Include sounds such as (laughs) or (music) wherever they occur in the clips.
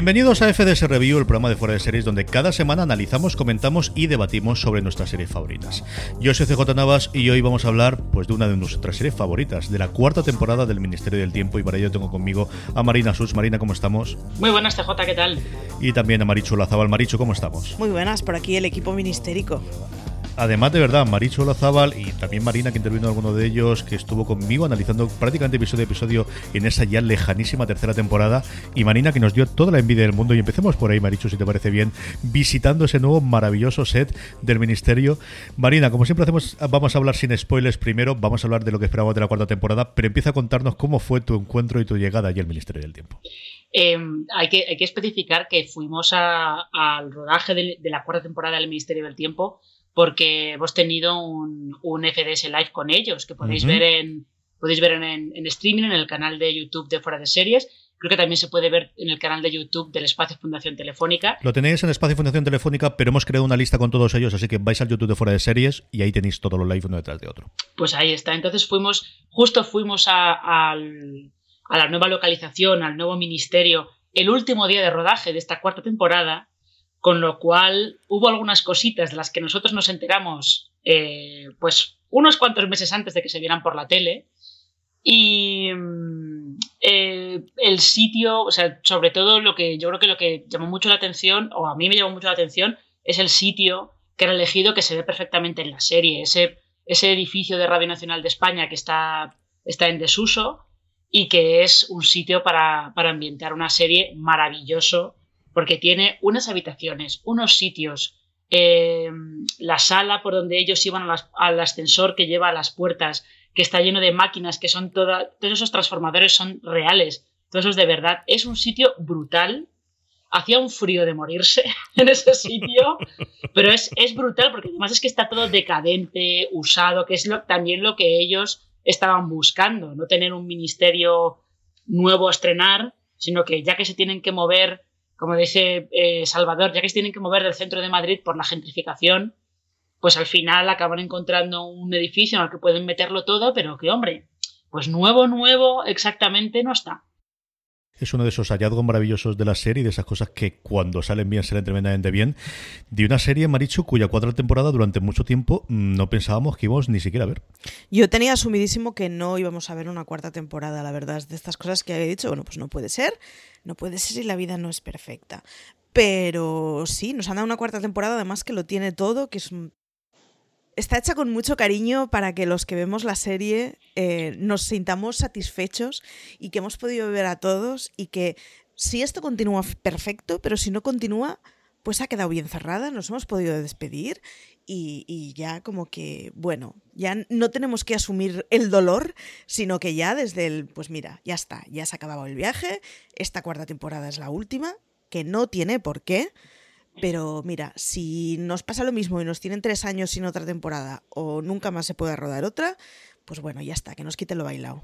Bienvenidos a FDS Review, el programa de fuera de series donde cada semana analizamos, comentamos y debatimos sobre nuestras series favoritas. Yo soy CJ Navas y hoy vamos a hablar pues de una de nuestras series favoritas, de la cuarta temporada del Ministerio del Tiempo y para ello tengo conmigo a Marina Sus. Marina, ¿cómo estamos? Muy buenas, CJ, ¿qué tal? Y también a Marichu Lazabal. Marichu, ¿cómo estamos? Muy buenas, por aquí el equipo ministérico además de verdad, Maricho Lazábal y también Marina, que intervino en alguno de ellos, que estuvo conmigo analizando prácticamente episodio a episodio en esa ya lejanísima tercera temporada. Y Marina, que nos dio toda la envidia del mundo. Y empecemos por ahí, Maricho, si te parece bien, visitando ese nuevo maravilloso set del Ministerio. Marina, como siempre hacemos, vamos a hablar sin spoilers primero, vamos a hablar de lo que esperábamos de la cuarta temporada, pero empieza a contarnos cómo fue tu encuentro y tu llegada allí al Ministerio del Tiempo. Em, hay, que, hay, que, especificar que fuimos al rodaje de, de, la cuarta temporada del Ministerio del Tiempo porque hemos tenido un, un FDS Live con ellos, que podéis ver en podéis ver en, streaming, en el canal de YouTube de Fuera de Series. Creo que también se puede ver en el canal de YouTube del Espacio Fundación Telefónica. Lo tenéis en Espacio Fundación Telefónica, pero hemos creado una lista con todos ellos, así que vais al YouTube de Fuera de Series y ahí tenéis todos los live uno detrás de otro. Pues ahí está. Entonces fuimos, justo fuimos a, a la nueva localización, al nuevo ministerio, el último día de rodaje de esta cuarta temporada con lo cual hubo algunas cositas de las que nosotros nos enteramos eh, pues unos cuantos meses antes de que se vieran por la tele. Y mm, eh, el sitio, o sea, sobre todo lo que yo creo que lo que llamó mucho la atención, o a mí me llamó mucho la atención, es el sitio que era elegido que se ve perfectamente en la serie, ese, edificio de Radio Nacional de España que está en desuso y que es un sitio para, para ambientar una serie maravilloso porque tiene unas habitaciones, unos sitios, eh, la sala por donde ellos iban al ascensor que lleva a las puertas, que está lleno de máquinas, que son todos esos transformadores son reales, todos esos de verdad. Es un sitio brutal. Hacía un frío de morirse (laughs) en ese sitio, pero es, es brutal porque además es que está todo decadente, usado, que es también lo que ellos estaban buscando, no tener un ministerio nuevo a estrenar, sino que ya que se tienen que mover como dice eh, Salvador, ya que se tienen que mover del centro de Madrid por la gentrificación, pues al final acaban encontrando un edificio en el que pueden meterlo todo, pero que hombre, pues nuevo, nuevo exactamente no está es uno de esos hallazgos maravillosos de la serie, de esas cosas que cuando salen bien salen tremendamente bien, de una serie, Marichu, cuya cuarta temporada durante mucho tiempo mm, no pensábamos que íbamos ni siquiera a ver. Yo tenía asumidísimo que no íbamos a ver una cuarta temporada, la verdad, de estas cosas que había dicho, bueno, pues no puede ser, no puede ser si la vida no es perfecta. Pero sí, nos han dado una cuarta temporada, además que lo tiene todo, que es está hecha con mucho cariño para que los que vemos la serie eh, nos sintamos satisfechos y que hemos podido ver a todos y que si esto continúa perfecto, pero si no continúa, pues ha quedado bien cerrada, nos hemos podido despedir y, y, ya como que, bueno, ya no tenemos que asumir el dolor, sino que ya desde el, pues mira, ya está, ya se ha acabado el viaje, esta cuarta temporada es la última, que no tiene por qué. Pero mira, si nos pasa lo mismo y nos tienen tres años sin otra temporada o nunca más se puede rodar otra, pues bueno, ya está, que nos quiten lo bailado.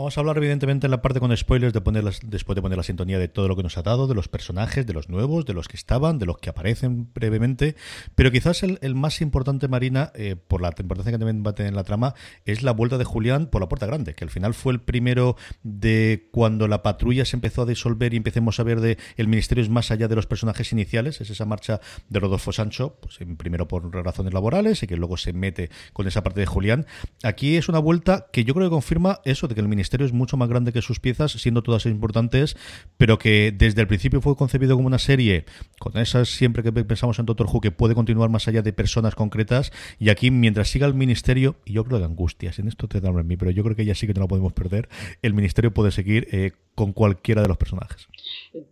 Vamos a hablar evidentemente en la parte con spoilers de poner después de poner la sintonía de todo lo que nos ha dado, de los personajes, de los nuevos, de los que estaban, de los que aparecen brevemente, pero quizás el, más importante, Marina, eh, por la importancia que también va a tener la trama, es la vuelta de Julián por la puerta grande, que al final fue el primero de cuando la patrulla se empezó a disolver y empecemos a ver de el ministerio es más allá de los personajes iniciales, es esa marcha de Rodolfo Sancho, pues primero por razones laborales y que luego se mete con esa parte de Julián. Aquí es una vuelta que yo creo que confirma eso de que el ministerio es mucho más grande que sus piezas, siendo todas importantes, pero que desde el principio fue concebido como una serie, con esas siempre que pensamos en Doctor Who, que puede continuar más allá de personas concretas, y aquí mientras siga el ministerio, y yo creo de angustias, en esto te da en mí, pero yo creo que ya sí que no la podemos perder, el ministerio puede seguir eh, con cualquiera de los personajes.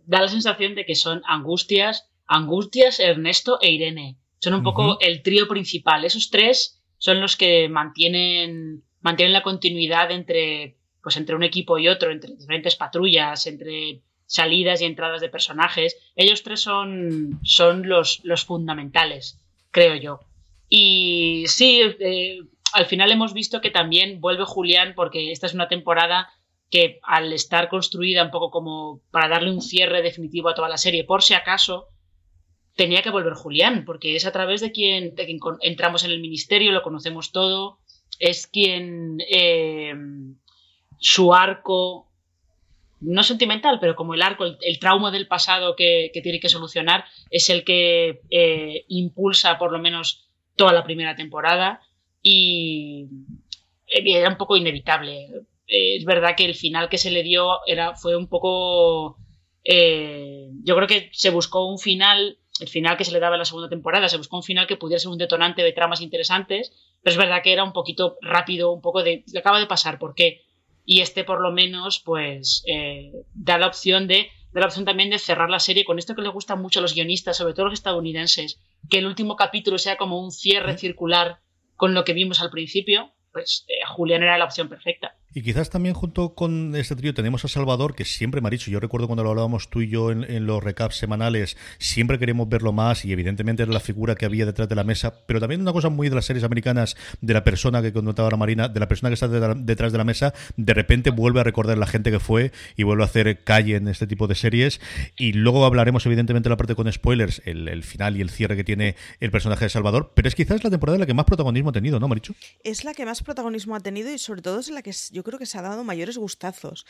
Da la sensación de que son angustias, angustias, Ernesto e Irene. Son un poco el trío principal. Esos tres son los que mantienen, mantienen la continuidad entre, pues entre un equipo y otro, entre diferentes patrullas, entre salidas y entradas de personajes. Ellos tres son, son los, los fundamentales, creo yo. Y sí, eh, al final hemos visto que también vuelve Julián porque esta es una temporada que al estar construida un poco como para darle un cierre definitivo a toda la serie, por si acaso, tenía que volver Julián, porque es a través de quien, entramos en el ministerio, lo conocemos todo, es quien eh, su arco, no sentimental, pero como el arco, el, trauma del pasado que, tiene que solucionar, es el que eh, impulsa por lo menos toda la primera temporada y era un poco inevitable. es verdad que el final que se le dio era, fue un poco... Eh, yo creo que se buscó un final el final que se le daba en la segunda temporada, se buscó un final que pudiera ser un detonante de tramas interesantes, pero es verdad que era un poquito rápido, un poco de, acaba de pasar, ¿por qué? Y este por lo menos, pues, eh, da la opción de, da la opción también de cerrar la serie con esto que les gusta mucho a los guionistas, sobre todo los estadounidenses, que el último capítulo sea como un cierre circular con lo que vimos al principio, pues eh, Julián era la opción perfecta. Y quizás también junto con este trío tenemos a Salvador, que siempre me ha dicho, yo recuerdo cuando lo hablábamos tú y yo en, los recaps semanales, siempre queremos verlo más y evidentemente era la figura que había detrás de la mesa, pero también una cosa muy de las series americanas, de la persona que contaba la Marina, de la persona que está detrás de la mesa, de repente vuelve a recordar la gente que fue y vuelve a hacer calle en este tipo de series. Y luego hablaremos evidentemente la parte con spoilers, el, final y el cierre que tiene el personaje de Salvador, pero es quizás la temporada en la que más protagonismo ha tenido, ¿no, Marichu? Es la que más protagonismo ha tenido y sobre todo es la que creo que se ha dado mayores gustazos.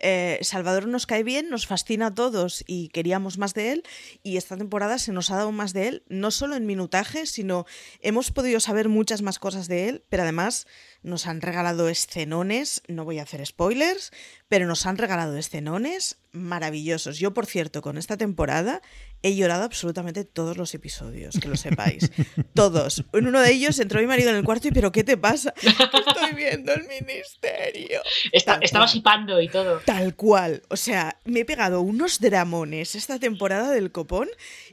Eh, Salvador nos cae bien, nos fascina a todos y queríamos más de él y esta temporada se nos ha dado más de él, no solo en minutaje, sino hemos podido saber muchas más cosas de él, pero además nos han regalado escenones, no voy a hacer spoilers, pero nos han regalado escenones maravillosos. Yo, por cierto, con esta temporada he llorado absolutamente todos los episodios, que lo sepáis. todos. En uno de ellos entró mi marido en el cuarto y, ¿pero qué te pasa? (laughs) estoy viendo el ministerio. estaba sipando y todo. Tal cual. O sea, me he pegado unos dramones esta temporada del copón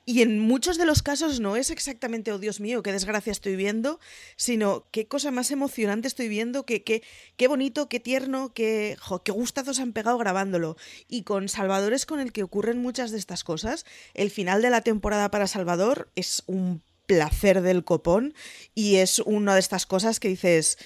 y en muchos de los casos no es exactamente, oh Dios mío, qué desgracia estoy viendo, sino qué cosa más emocionante estoy viendo, qué, qué, qué bonito, qué tierno, qué, qué gustazos han pegado grabándolo. Y con Salvador es con el que ocurren muchas de estas cosas. El final de la temporada para Salvador es un placer del copón y es una de estas cosas que dices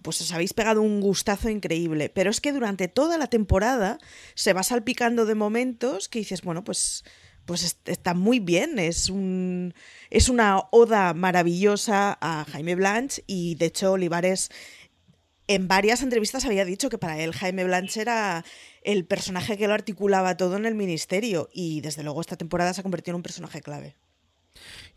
pues os habéis pegado un gustazo increíble. Pero es que durante toda la temporada se va salpicando de momentos que dices, bueno, pues pues está muy bien, es, un, es una oda maravillosa a Jaime Blanche y de hecho Olivares en varias entrevistas había dicho que para él Jaime Blanche era el personaje que lo articulaba todo en el ministerio y desde luego esta temporada se ha convertido en un personaje clave.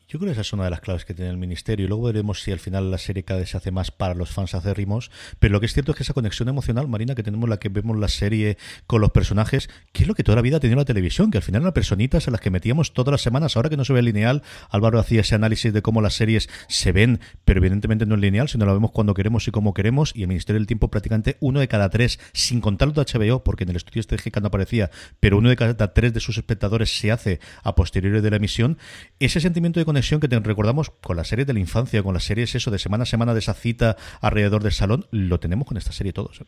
Yo creo que esa es una de las claves que tiene el ministerio y luego veremos si al final la serie cada vez se hace más para los fans acérrimos, pero lo que es cierto es que esa conexión emocional, Marina, que tenemos la que vemos la serie con los personajes, que es lo que toda la vida ha tenido la televisión, que al final eran personitas en las que metíamos todas las semanas, ahora que no se ve lineal, Álvaro hacía ese análisis de cómo las series se ven, pero evidentemente no es lineal, sino la vemos cuando queremos y como queremos, y el Ministerio del Tiempo prácticamente uno de cada tres, sin contar de HBO, porque en el estudio estratégico no aparecía, pero uno de cada tres de sus espectadores se hace a posteriori de la emisión, ese sentimiento de conexión que te recordamos con la serie de la infancia, con las series eso de semana a semana de esa cita alrededor del salón, lo tenemos con esta serie todos. ¿eh?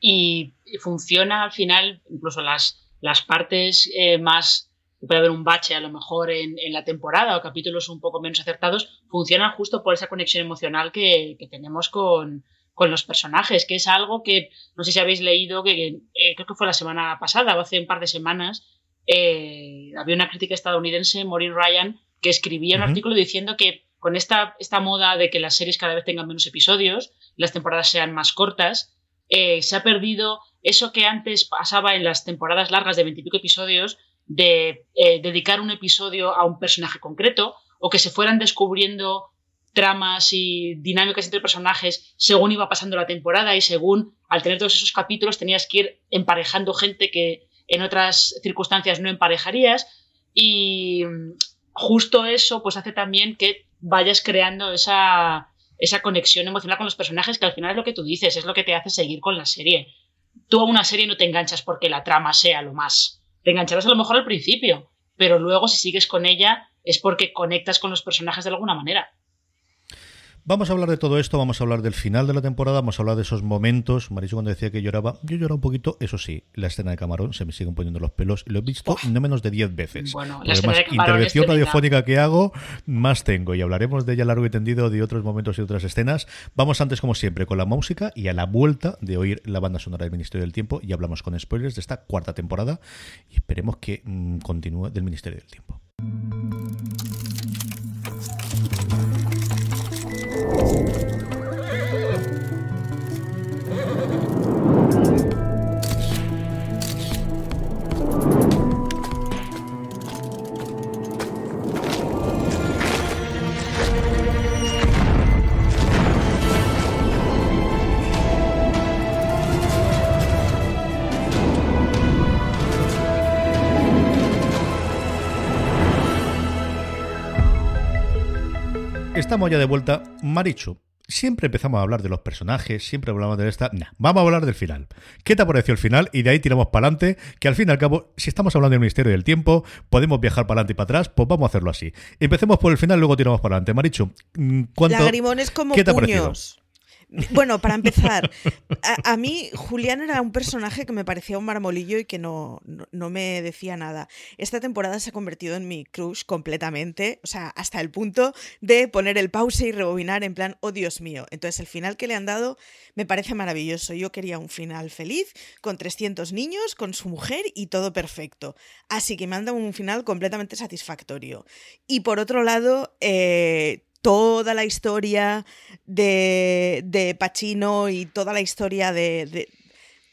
Y, funciona al final, incluso las, las partes eh, más puede haber un bache a lo mejor en, la temporada o capítulos un poco menos acertados, funcionan justo por esa conexión emocional que, tenemos con, los personajes, que es algo que no sé si habéis leído, que eh, creo que fue la semana pasada o hace un par de semanas, había una crítica estadounidense, Maureen Ryan, que escribía un artículo diciendo que con esta, esta moda de que las series cada vez tengan menos episodios, las temporadas sean más cortas, eh, se ha perdido eso que antes pasaba en las temporadas largas de veintipico episodios, de eh, dedicar un episodio a un personaje concreto, o que se fueran descubriendo tramas y dinámicas entre personajes según iba pasando la temporada y según al tener todos esos capítulos tenías que ir emparejando gente que en otras circunstancias no emparejarías y justo eso pues hace también que vayas creando esa, esa conexión emocional con los personajes que al final es lo que tú dices, es lo que te hace seguir con la serie. Tú a una serie no te enganchas porque la trama sea lo más. Te engancharás a lo mejor al principio, pero luego si sigues con ella es porque conectas con los personajes de alguna manera. Vamos a hablar de todo esto, vamos a hablar del final de la temporada, vamos a hablar de esos momentos. Mariso cuando decía que lloraba, yo lloraba un poquito, eso sí, la escena de Camarón se me siguen poniendo los pelos, lo he visto no menos de 10 veces. Bueno, la escena de intervención radiofónica que hago, más tengo y hablaremos de ella largo y tendido de otros momentos y otras escenas. Vamos antes como siempre con la música y a la vuelta de oír la banda sonora del Ministerio del Tiempo y hablamos con spoilers de esta cuarta temporada y esperemos que mm, continúe del Ministerio del Tiempo. Estamos ya de vuelta. Marichu, siempre empezamos a hablar de los personajes, siempre hablamos de esta. vamos a hablar del final. ¿Qué te ha parecido el final? Y de ahí tiramos para adelante, que al fin y al cabo, si estamos hablando del Ministerio del Tiempo, podemos viajar para adelante y para atrás, pues vamos a hacerlo así. Empecemos por el final, luego tiramos para adelante. Marichu, mm, ¿cuánto, Lagrimones como ¿qué te ha parecido? Bueno, para empezar, a, mí Julián era un personaje que me parecía un marmolillo y que no, no, me decía nada. Esta temporada se ha convertido en mi crush completamente, o sea, hasta el punto de poner el pause y rebobinar en plan, oh Dios mío. Entonces el final que le han dado me parece maravilloso. Yo quería un final feliz, con 300 niños, con su mujer y todo perfecto. Así que me han dado un final completamente satisfactorio. Y por otro lado, eh, toda la historia de, de Pacino y toda la historia de,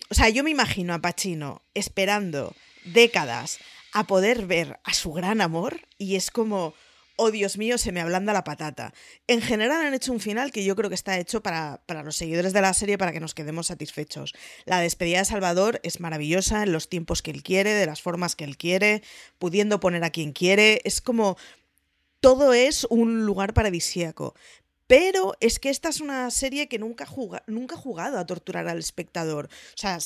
O sea, yo me imagino a Pacino esperando décadas a poder ver a su gran amor y es como, oh Dios mío, se me ablanda la patata. En general han hecho un final que yo creo que está hecho para, para, los seguidores de la serie para que nos quedemos satisfechos. La despedida de Salvador es maravillosa en los tiempos que él quiere, de las formas que él quiere, pudiendo poner a quien quiere. Es como todo es un lugar paradisíaco. Pero es que esta es una serie que nunca, nunca ha jugado a torturar al espectador. O sea,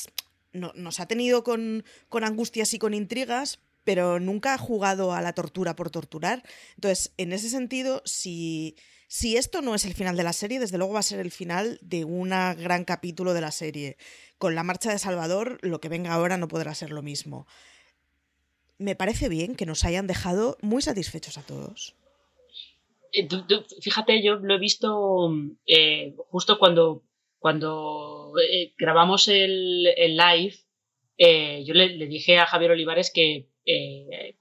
nos ha tenido con, angustias y con intrigas, pero nunca ha jugado a la tortura por torturar. Entonces, en ese sentido, si esto no es el final de la serie, desde luego va a ser el final de un gran capítulo de la serie. Con la marcha de Salvador, lo que venga ahora no podrá ser lo mismo. Me parece bien que nos hayan dejado muy satisfechos a todos. Eh, fíjate, yo lo he visto eh, justo cuando, cuando eh, grabamos el, live, yo le, dije a Javier Olivares que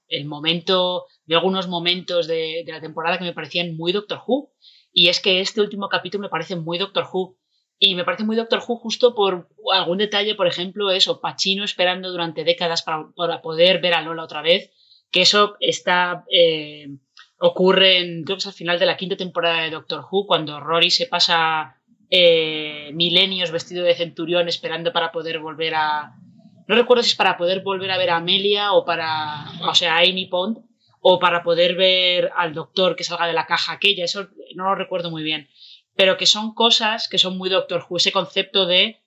el momento, de algunos momentos de, la temporada que me parecían muy Doctor Who, y es que este último capítulo me parece muy Doctor Who, y me parece muy Doctor Who justo por algún detalle, por ejemplo, eso, Pachino esperando durante décadas para, poder ver a Lola otra vez, que eso está en, creo que es al final de la quinta temporada de Doctor Who, cuando Rory se pasa eh, milenios vestido de centurión esperando para poder volver a... No recuerdo si es para poder volver a ver a Amelia o para... O sea, a Amy Pond, o para poder ver al doctor que salga de la caja aquella, eso no lo recuerdo muy bien. Pero que son cosas que son muy Doctor Who, ese concepto de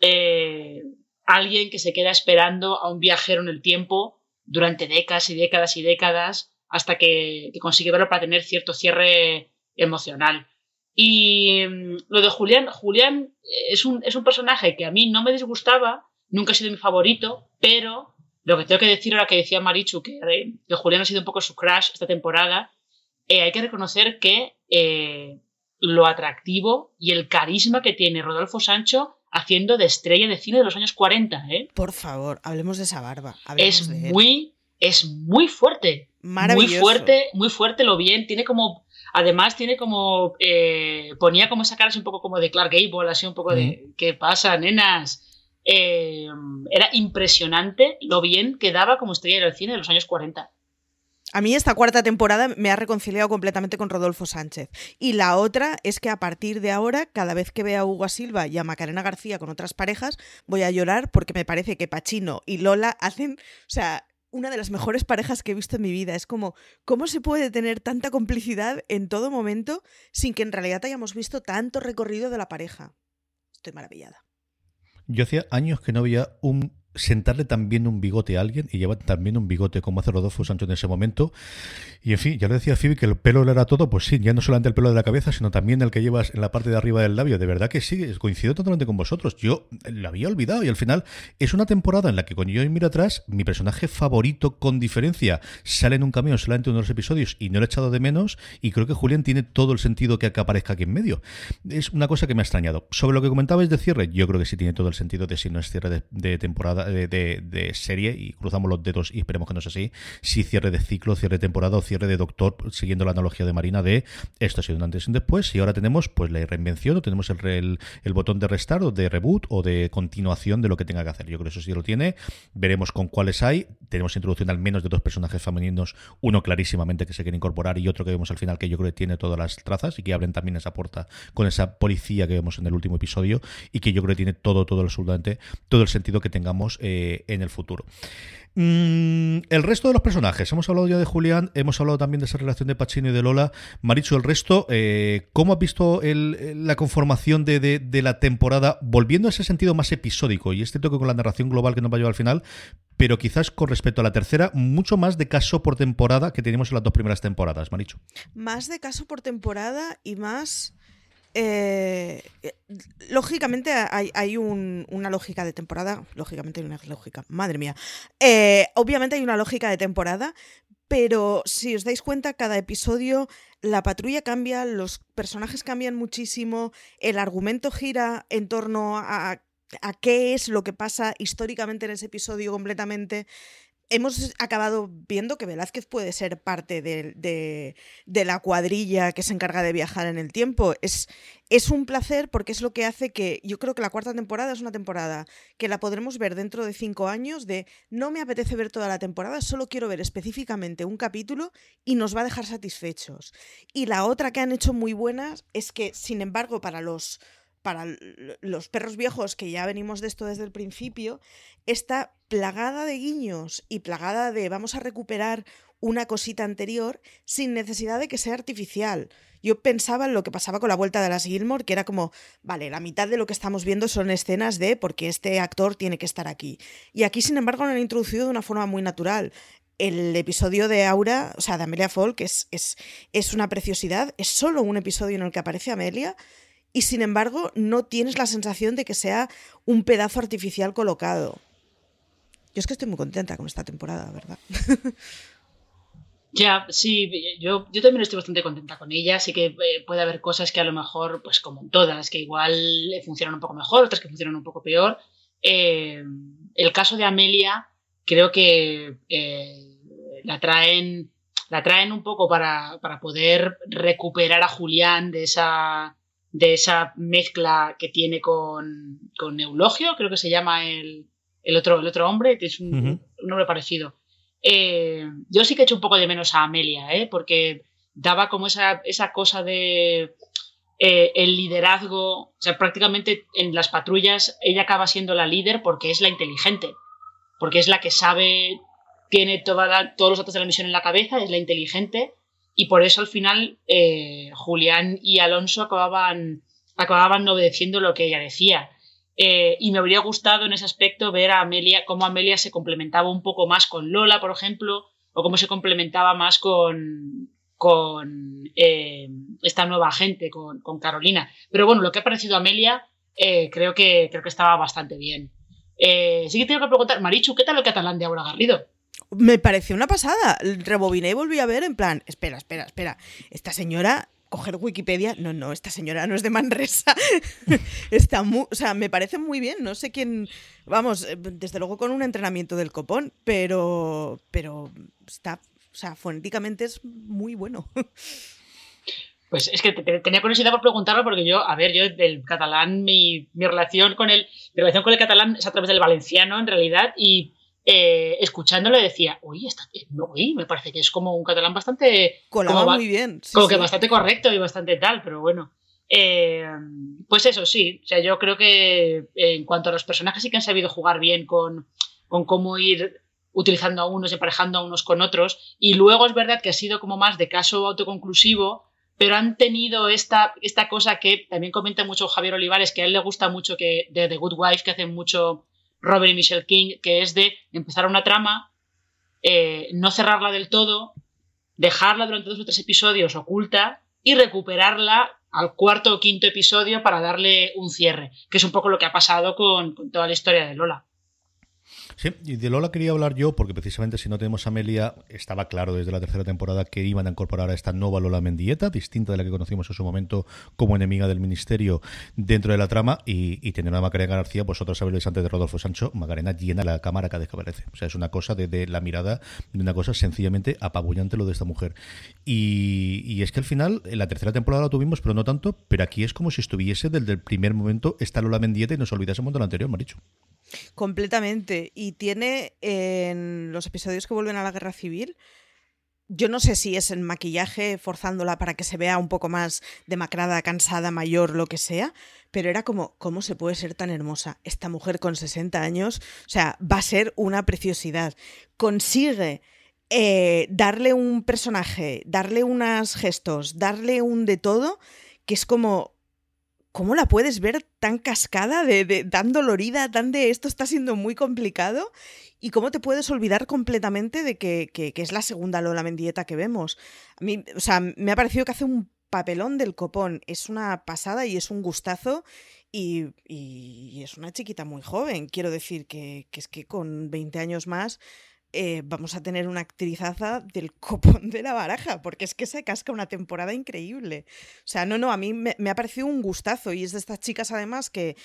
eh, alguien que se queda esperando a un viajero en el tiempo durante décadas y décadas y décadas hasta que, consigue verlo para tener cierto cierre emocional. Y mm, lo de Julián, Julián es un, es un personaje que a mí no me disgustaba, nunca ha sido mi favorito, pero lo que tengo que decir ahora que decía Marichu, que, eh, que Julián ha sido un poco su crush esta temporada, eh, hay que reconocer que eh, lo atractivo y el carisma que tiene Rodolfo Sancho haciendo de estrella de cine de los años 40. Por favor, hablemos de esa barba. es muy, es muy fuerte. Muy fuerte, muy fuerte lo bien. Tiene como. Además, tiene como. Eh, ponía como esa cara así un poco como de Clark Gable, así un poco de. ¿Qué pasa, nenas? Eh, era impresionante lo bien que daba como estrella del cine de los años 40. A mí esta cuarta temporada me ha reconciliado completamente con Rodolfo Sánchez. Y la otra es que a partir de ahora, cada vez que vea a Hugo Silva y a Macarena García con otras parejas, voy a llorar porque me parece que Pachino y Lola hacen, o sea, una de las mejores parejas que he visto en mi vida. Es como, ¿cómo se puede tener tanta complicidad en todo momento sin que en realidad hayamos visto tanto recorrido de la pareja? Estoy maravillada. Yo hacía años que no había un sentarle también un bigote a alguien y llevar también un bigote como hace Rodolfo Sancho en ese momento. Y en fin, ya le decía Phoebe que el pelo le era todo, pues sí, ya no solamente el pelo de la cabeza, sino también el que llevas en la parte de arriba del labio. De verdad que sí, coincido totalmente con vosotros. Yo lo había olvidado y al final es una temporada en la que cuando yo miro atrás, mi personaje favorito con diferencia sale en un camión solamente en uno de los episodios y no lo he echado de menos y creo que Julián tiene todo el sentido que aparezca aquí en medio. Es una cosa que me ha extrañado. Sobre lo que comentabais de cierre, yo creo que sí tiene todo el sentido de si no es cierre de temporada de, serie y cruzamos los dedos y esperemos que no sea así, si cierre de ciclo, cierre de temporada o cierre de doctor, siguiendo la analogía de Marina de esto ha sido un antes y un después y ahora tenemos pues la reinvención o tenemos el, el, botón de restart o de reboot o de continuación de lo que tenga que hacer. Yo creo que eso sí lo tiene. Veremos con cuáles hay. Tenemos introducción al menos de dos personajes femeninos, uno clarísimamente que se quiere incorporar y otro que vemos al final que yo creo que tiene todas las trazas y que abren también esa puerta con esa policía que vemos en el último episodio y que yo creo que tiene todo, todo absolutamente todo el sentido que tengamos eh, en el futuro. Mm, el resto de los personajes, hemos hablado ya de Julián, hemos hablado también de esa relación de Pacino y de Lola. Maricho, el resto, eh, ¿cómo has visto la conformación de, la temporada volviendo a ese sentido más episódico? Y este toque con la narración global que nos va a llevar al final, pero quizás con respecto a la tercera, mucho más de caso por temporada que teníamos en las dos primeras temporadas, Maricho. Más de caso por temporada y más eh, eh, lógicamente hay, una lógica de temporada, lógicamente hay una lógica, madre mía. Eh, obviamente hay una lógica de temporada, pero si os dais cuenta, cada episodio la patrulla cambia, los personajes cambian muchísimo, el argumento gira en torno a, a qué es lo que pasa históricamente en ese episodio completamente hemos acabado viendo que Velázquez puede ser parte de, la cuadrilla que se encarga de viajar en el tiempo. Es, es un placer porque es lo que hace que yo creo que la cuarta temporada es una temporada que la podremos ver dentro de cinco años de no me apetece ver toda la temporada, solo quiero ver específicamente un capítulo y nos va a dejar satisfechos. Y la otra que han hecho muy buenas es que, sin embargo, para los para los perros viejos, que ya venimos de esto desde el principio, está plagada de guiños y plagada de vamos a recuperar una cosita anterior sin necesidad de que sea artificial. Yo pensaba en lo que pasaba con la vuelta de las Gilmore, que era como, vale, la mitad de lo que estamos viendo son escenas de porque este actor tiene que estar aquí. Y aquí, sin embargo, lo han introducido de una forma muy natural. El episodio de Aura, o sea, de Amelia Folk, es, es, es una preciosidad. Es solo un episodio en el que aparece Amelia y sin embargo no tienes la sensación de que sea un pedazo artificial colocado. Yo es que estoy muy contenta con esta temporada, ¿verdad? (laughs) Ya, sí, yo, yo también estoy bastante contenta con ella. Sí que eh, puede haber cosas que a lo mejor, pues como en todas, que igual funcionan un poco mejor, otras que funcionan un poco peor. Eh, el caso de Amelia, creo que eh, la traen la traen un poco para, para poder recuperar a Julián de esa de esa mezcla que tiene con, con Eulogio, creo que se llama el, el, otro, el otro hombre, que es un, nombre parecido. Eh, yo sí que he hecho un poco de menos a Amelia, ¿eh? porque daba como esa, esa cosa de eh, el liderazgo, o sea, prácticamente en las patrullas ella acaba siendo la líder porque es la inteligente, porque es la que sabe, tiene toda todos los datos de la misión en la cabeza, es la inteligente y por eso al final eh, Julián y Alonso acababan, acababan obedeciendo lo que ella decía. Eh, y me habría gustado en ese aspecto ver a Amelia, cómo Amelia se complementaba un poco más con Lola, por ejemplo, o cómo se complementaba más con, con eh, esta nueva gente, con, con, Carolina. Pero bueno, lo que ha parecido a Amelia creo, que, creo que estaba bastante bien. sí que tengo que preguntar, Marichu, ¿qué tal el catalán de Aura Garrido? Me pareció una pasada. Rebobiné y volví a ver en plan, espera, espera, espera. Esta señora coger Wikipedia. No, no, esta señora no es de Manresa. (laughs) Está muy, o sea, me parece muy bien. No sé quién. Vamos, eh, desde luego con un entrenamiento del copón, pero. Pero está. O sea, fonéticamente es muy bueno. (laughs) Pues es que tenía curiosidad por preguntarlo porque yo, a ver, yo del catalán, mi, mi relación con el, mi relación con el catalán es a través del valenciano en realidad y eh, escuchándolo decía, uy, uy, me parece que es como un catalán bastante... Colaba muy bien. como que bastante correcto y bastante tal, pero bueno. Eh, pues eso, sí. O sea, yo creo que en cuanto a los personajes sí que han sabido jugar bien con, con cómo ir utilizando a unos y emparejando a unos con otros. Y luego es verdad que ha sido como más de caso autoconclusivo, pero han tenido esta, esta cosa que también comenta mucho Javier Olivares, que a él le gusta mucho que de The Good Wife, que hace mucho Robert y Michelle King, que es de empezar una trama, eh, no cerrarla del todo, dejarla durante dos o tres episodios oculta y recuperarla al cuarto o quinto episodio para darle un cierre, que es un poco lo que ha pasado con toda la historia de Lola. Sí, y de Lola quería hablar yo, porque precisamente si no tenemos a Amelia, estaba claro desde la tercera temporada que iban a incorporar a esta nueva Lola Mendieta, distinta de la que conocimos en su momento como enemiga del ministerio dentro de la trama, y, tener a Macarena García, vosotros sabéis antes de Rodolfo Sancho, Macarena llena la cámara cada vez que aparece. O sea, es una cosa de, la mirada, de una cosa sencillamente apabullante lo de esta mujer. Y, es que al final, en la tercera temporada la tuvimos, pero no tanto, pero aquí es como si estuviese desde el primer momento esta Lola Mendieta y nos olvidásemos de lo anterior, Maricho. Completamente. Y tiene en los episodios que vuelven a la guerra civil, yo no sé si es el maquillaje forzándola para que se vea un poco más demacrada, cansada, mayor, lo que sea, pero era como, ¿cómo se puede ser tan hermosa? Esta mujer con 60 años, o sea, va a ser una preciosidad. Consigue eh, darle un personaje, darle unos gestos, darle un de todo, que es como, ¿cómo la puedes ver tan cascada, de, tan dolorida, tan de esto está siendo muy complicado? ¿Y cómo te puedes olvidar completamente de que, es la segunda Lola Mendieta que vemos? A mí, o sea, me ha parecido que hace un papelón del copón. Es una pasada y es un gustazo. Y, es una chiquita muy joven. Quiero decir que, que es que con 20 años más eh, vamos a tener una actrizaza del (laughs) copón de la baraja, porque es que se casca una temporada increíble. O sea, no, no, a mí me, ha parecido un gustazo y es de estas chicas además que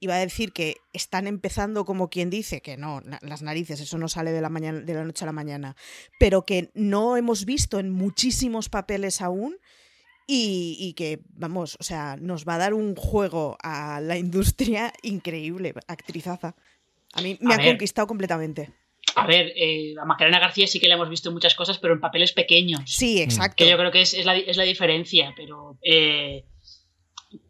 iba a decir que están empezando como quien dice que no, las narices, eso no sale de la, mañana, de la noche a la mañana, pero que no hemos visto en muchísimos papeles aún. Y, y, que, vamos, o sea, nos va a dar un juego a la industria increíble, actrizaza. A mí me ha conquistado completamente. A ver, eh, a Macarena García sí que le hemos visto muchas cosas, pero en papeles pequeños. Sí, exacto. Que yo creo que es, la, diferencia, pero eh,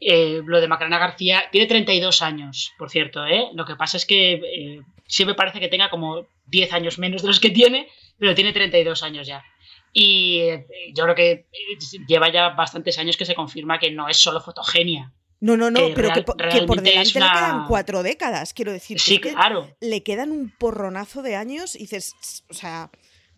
eh, lo de Macarena García tiene 32 años, por cierto, ¿eh? Lo que pasa es que siempre parece que tenga como 10 años menos de los que tiene, pero tiene 32 años ya. Y yo creo que lleva ya bastantes años que se confirma que no es solo fotogenia, no, no, no, pero que, por delante le quedan cuatro décadas, quiero decir. Sí, claro. Le quedan un porronazo de años y dices, o sea,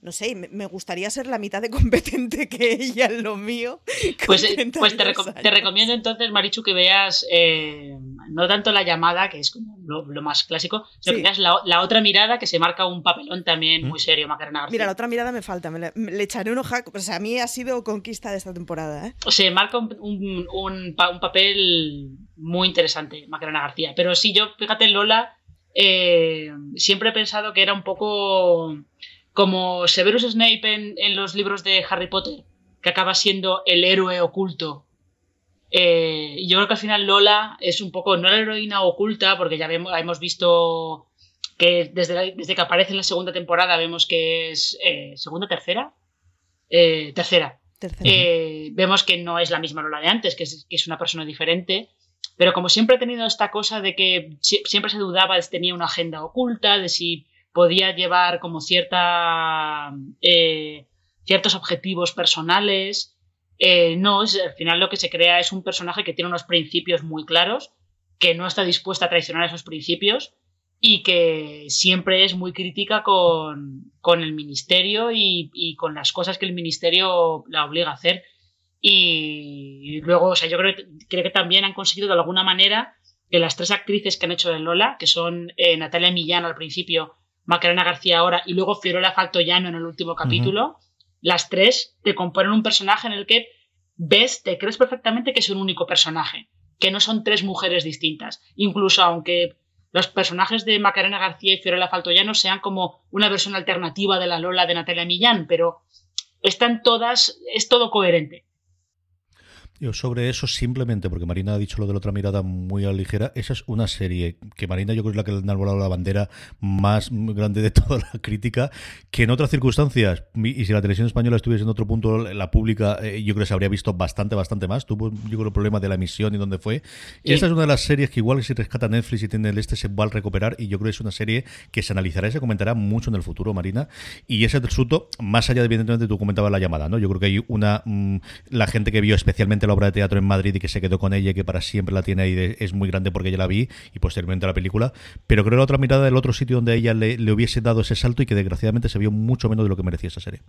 no sé, me gustaría ser la mitad de competente (laughs) que ella en lo mío. Pues, eh, pues te, recomiendo entonces, Marichu, que veas eh, no tanto la llamada, que es como lo, más clásico, sino que veas la, otra mirada que se marca un papelón también muy serio, Macarena García. Mira, la otra mirada me falta, le, echaré un ojo. O sea, a mí ha sido conquista de esta temporada. ¿eh? Se marca un, un, papel muy interesante, Macarena García. Pero sí, yo, fíjate, Lola, eh, siempre he pensado que era un poco como Severus Snape en, los libros de Harry Potter, que acaba siendo el héroe oculto. Eh, yo creo que al final Lola es un poco, no la heroína oculta, porque ya vemos, hemos visto que desde, desde que aparece en la segunda temporada vemos que es eh, segunda, tercera, eh, tercera. vemos que no es la misma Lola de antes, que es, que es, una persona diferente. Pero como siempre ha tenido esta cosa de que siempre se dudaba de si tenía una agenda oculta, de si podía llevar como cierta, eh, ciertos objetivos personales. Eh, no, es, al final lo que se crea es un personaje que tiene unos principios muy claros, que no está dispuesta a traicionar esos principios y que siempre es muy crítica con, con el ministerio y, con las cosas que el ministerio la obliga a hacer. Y, luego, o sea, yo creo, creo, que también han conseguido de alguna manera que las tres actrices que han hecho de Lola, que son eh, Natalia Millán al principio, Macarena García ahora y luego Fiorella Faltoyano en el último capítulo, las tres te componen un personaje en el que ves, te crees perfectamente que es un único personaje, que no son tres mujeres distintas. Incluso aunque los personajes de Macarena García y Fiorella Faltoyano sean como una versión alternativa de la Lola de Natalia Millán, pero están todas, es todo coherente. Yo sobre eso simplemente, porque Marina ha dicho lo de la otra mirada muy a ligera, esa es una serie que Marina yo creo que es la que le ha volado la bandera más grande de (laughs) toda la crítica, que en otras circunstancias, y si la televisión española estuviese en otro punto, la pública, eh, yo creo que se habría visto bastante, bastante más. Tuvo, yo creo, el problema de la emisión y dónde fue. y Esta es una de las series que igual si rescata Netflix y tiene el este se va a recuperar, y yo creo que es una serie que se analizará y se comentará mucho en el futuro, Marina. Y ese suto, más allá de, evidentemente, tú comentabas la llamada, ¿no? Yo creo que hay una, mm, la gente que vio especialmente la obra de teatro en Madrid y que se quedó con ella y que para siempre la tiene ahí es muy grande porque ya la vi y posteriormente la película. Pero creo que la otra mirada del otro sitio donde ella le, hubiese dado ese salto y que desgraciadamente se vio mucho menos de lo que merecía esa serie.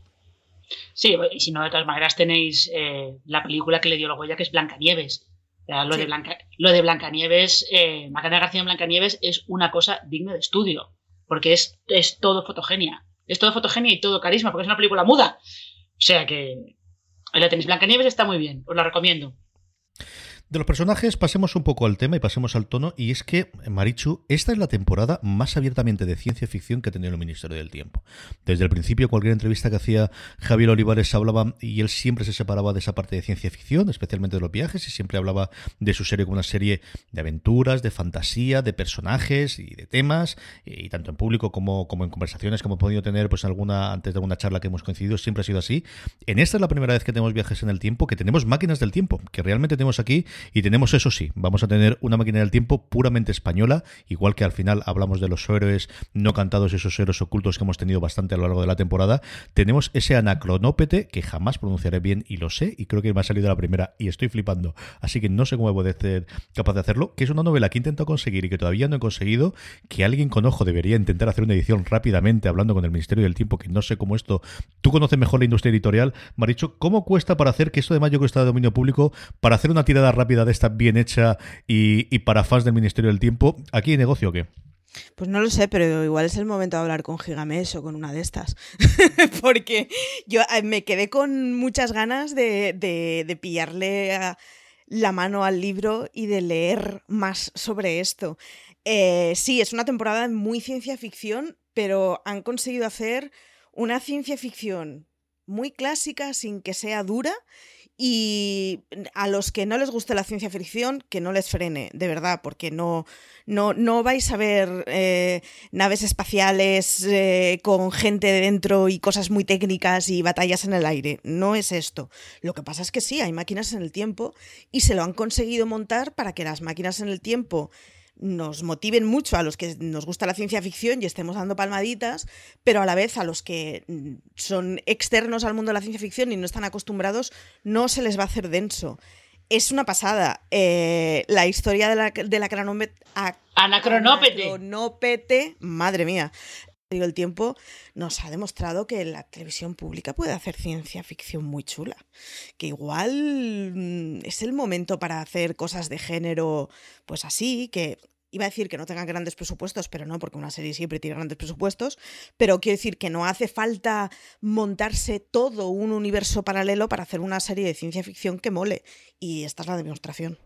Sí, y si no, de todas maneras tenéis eh, la película que le dio la huella, que es Blancanieves. lo, de Blanca, lo de Blancanieves, eh, Magana García Blancanieves es una cosa digna de estudio, porque es, es todo fotogenia. Es todo fotogenia y todo carisma, porque es una película muda. O sea que Ahí la tenéis. Blancanieves está muy bien, os la recomiendo. De los personajes, pasemos un poco al tema y pasemos al tono. Y es que, Marichu, esta es la temporada más abiertamente de ciencia ficción que ha tenido el Ministerio del Tiempo. Desde el principio, cualquier entrevista que hacía Javier Olivares hablaba, y él siempre se separaba de esa parte de ciencia ficción, especialmente de los viajes, y siempre hablaba de su serie como una serie de aventuras, de fantasía, de personajes y de temas, y tanto en público como, en conversaciones que hemos podido tener pues alguna antes de alguna charla que hemos coincidido, siempre ha sido así. En esta es la primera vez que tenemos viajes en el tiempo, que tenemos máquinas del tiempo, que realmente tenemos aquí y tenemos eso sí, vamos a tener una máquina del tiempo puramente española, igual que al final hablamos de los héroes no cantados, esos héroes ocultos que hemos tenido bastante a lo largo de la temporada. Tenemos ese anacronópete que jamás pronunciaré bien y lo sé, y creo que me ha salido la primera y estoy flipando, así que no sé cómo voy a ser capaz de hacerlo, que es una novela que he intentado conseguir y que todavía no he conseguido, que alguien con ojo debería intentar hacer una edición rápidamente hablando con el Ministerio del Tiempo, que no sé cómo esto, tú conoces mejor la industria editorial, Maricho, ¿cómo cuesta para hacer que esto de mayo cuesta de dominio público, para hacer una tirada rápida de esta bien hecha y, para fans del Ministerio del Tiempo, ¿aquí hay negocio o qué? Pues no lo sé, pero igual es el momento de hablar con Gigamesh o con una de estas. (laughs) Porque yo me quedé con muchas ganas de, pillarle la mano al libro y de leer más sobre esto. Eh, sí, es una temporada muy ciencia ficción, pero han conseguido hacer una ciencia ficción muy clásica sin que sea dura y a los que no les guste la ciencia ficción, que no les frene, de verdad, porque no, no, no vais a ver eh, naves espaciales eh, con gente dentro y cosas muy técnicas y batallas en el aire. No es esto. Lo que pasa es que sí, hay máquinas en el tiempo y se lo han conseguido montar para que las máquinas en el tiempo nos motiven mucho a los que nos gusta la ciencia ficción y estemos dando palmaditas, pero a la vez a los que mm, son externos al mundo de la ciencia ficción y no están acostumbrados, no se les va a hacer denso. Es una pasada. Eh, la historia de la, de la anacronópete. madre mía. El tiempo nos ha demostrado que la televisión pública puede hacer ciencia ficción muy chula. Que igual mm, es el momento para hacer cosas de género, pues así, que iba a decir que no tengan grandes presupuestos, pero no, porque una serie siempre tiene grandes presupuestos, pero quiero decir que no hace falta montarse todo un universo paralelo para hacer una serie de ciencia ficción que mole. Y esta es la demostración.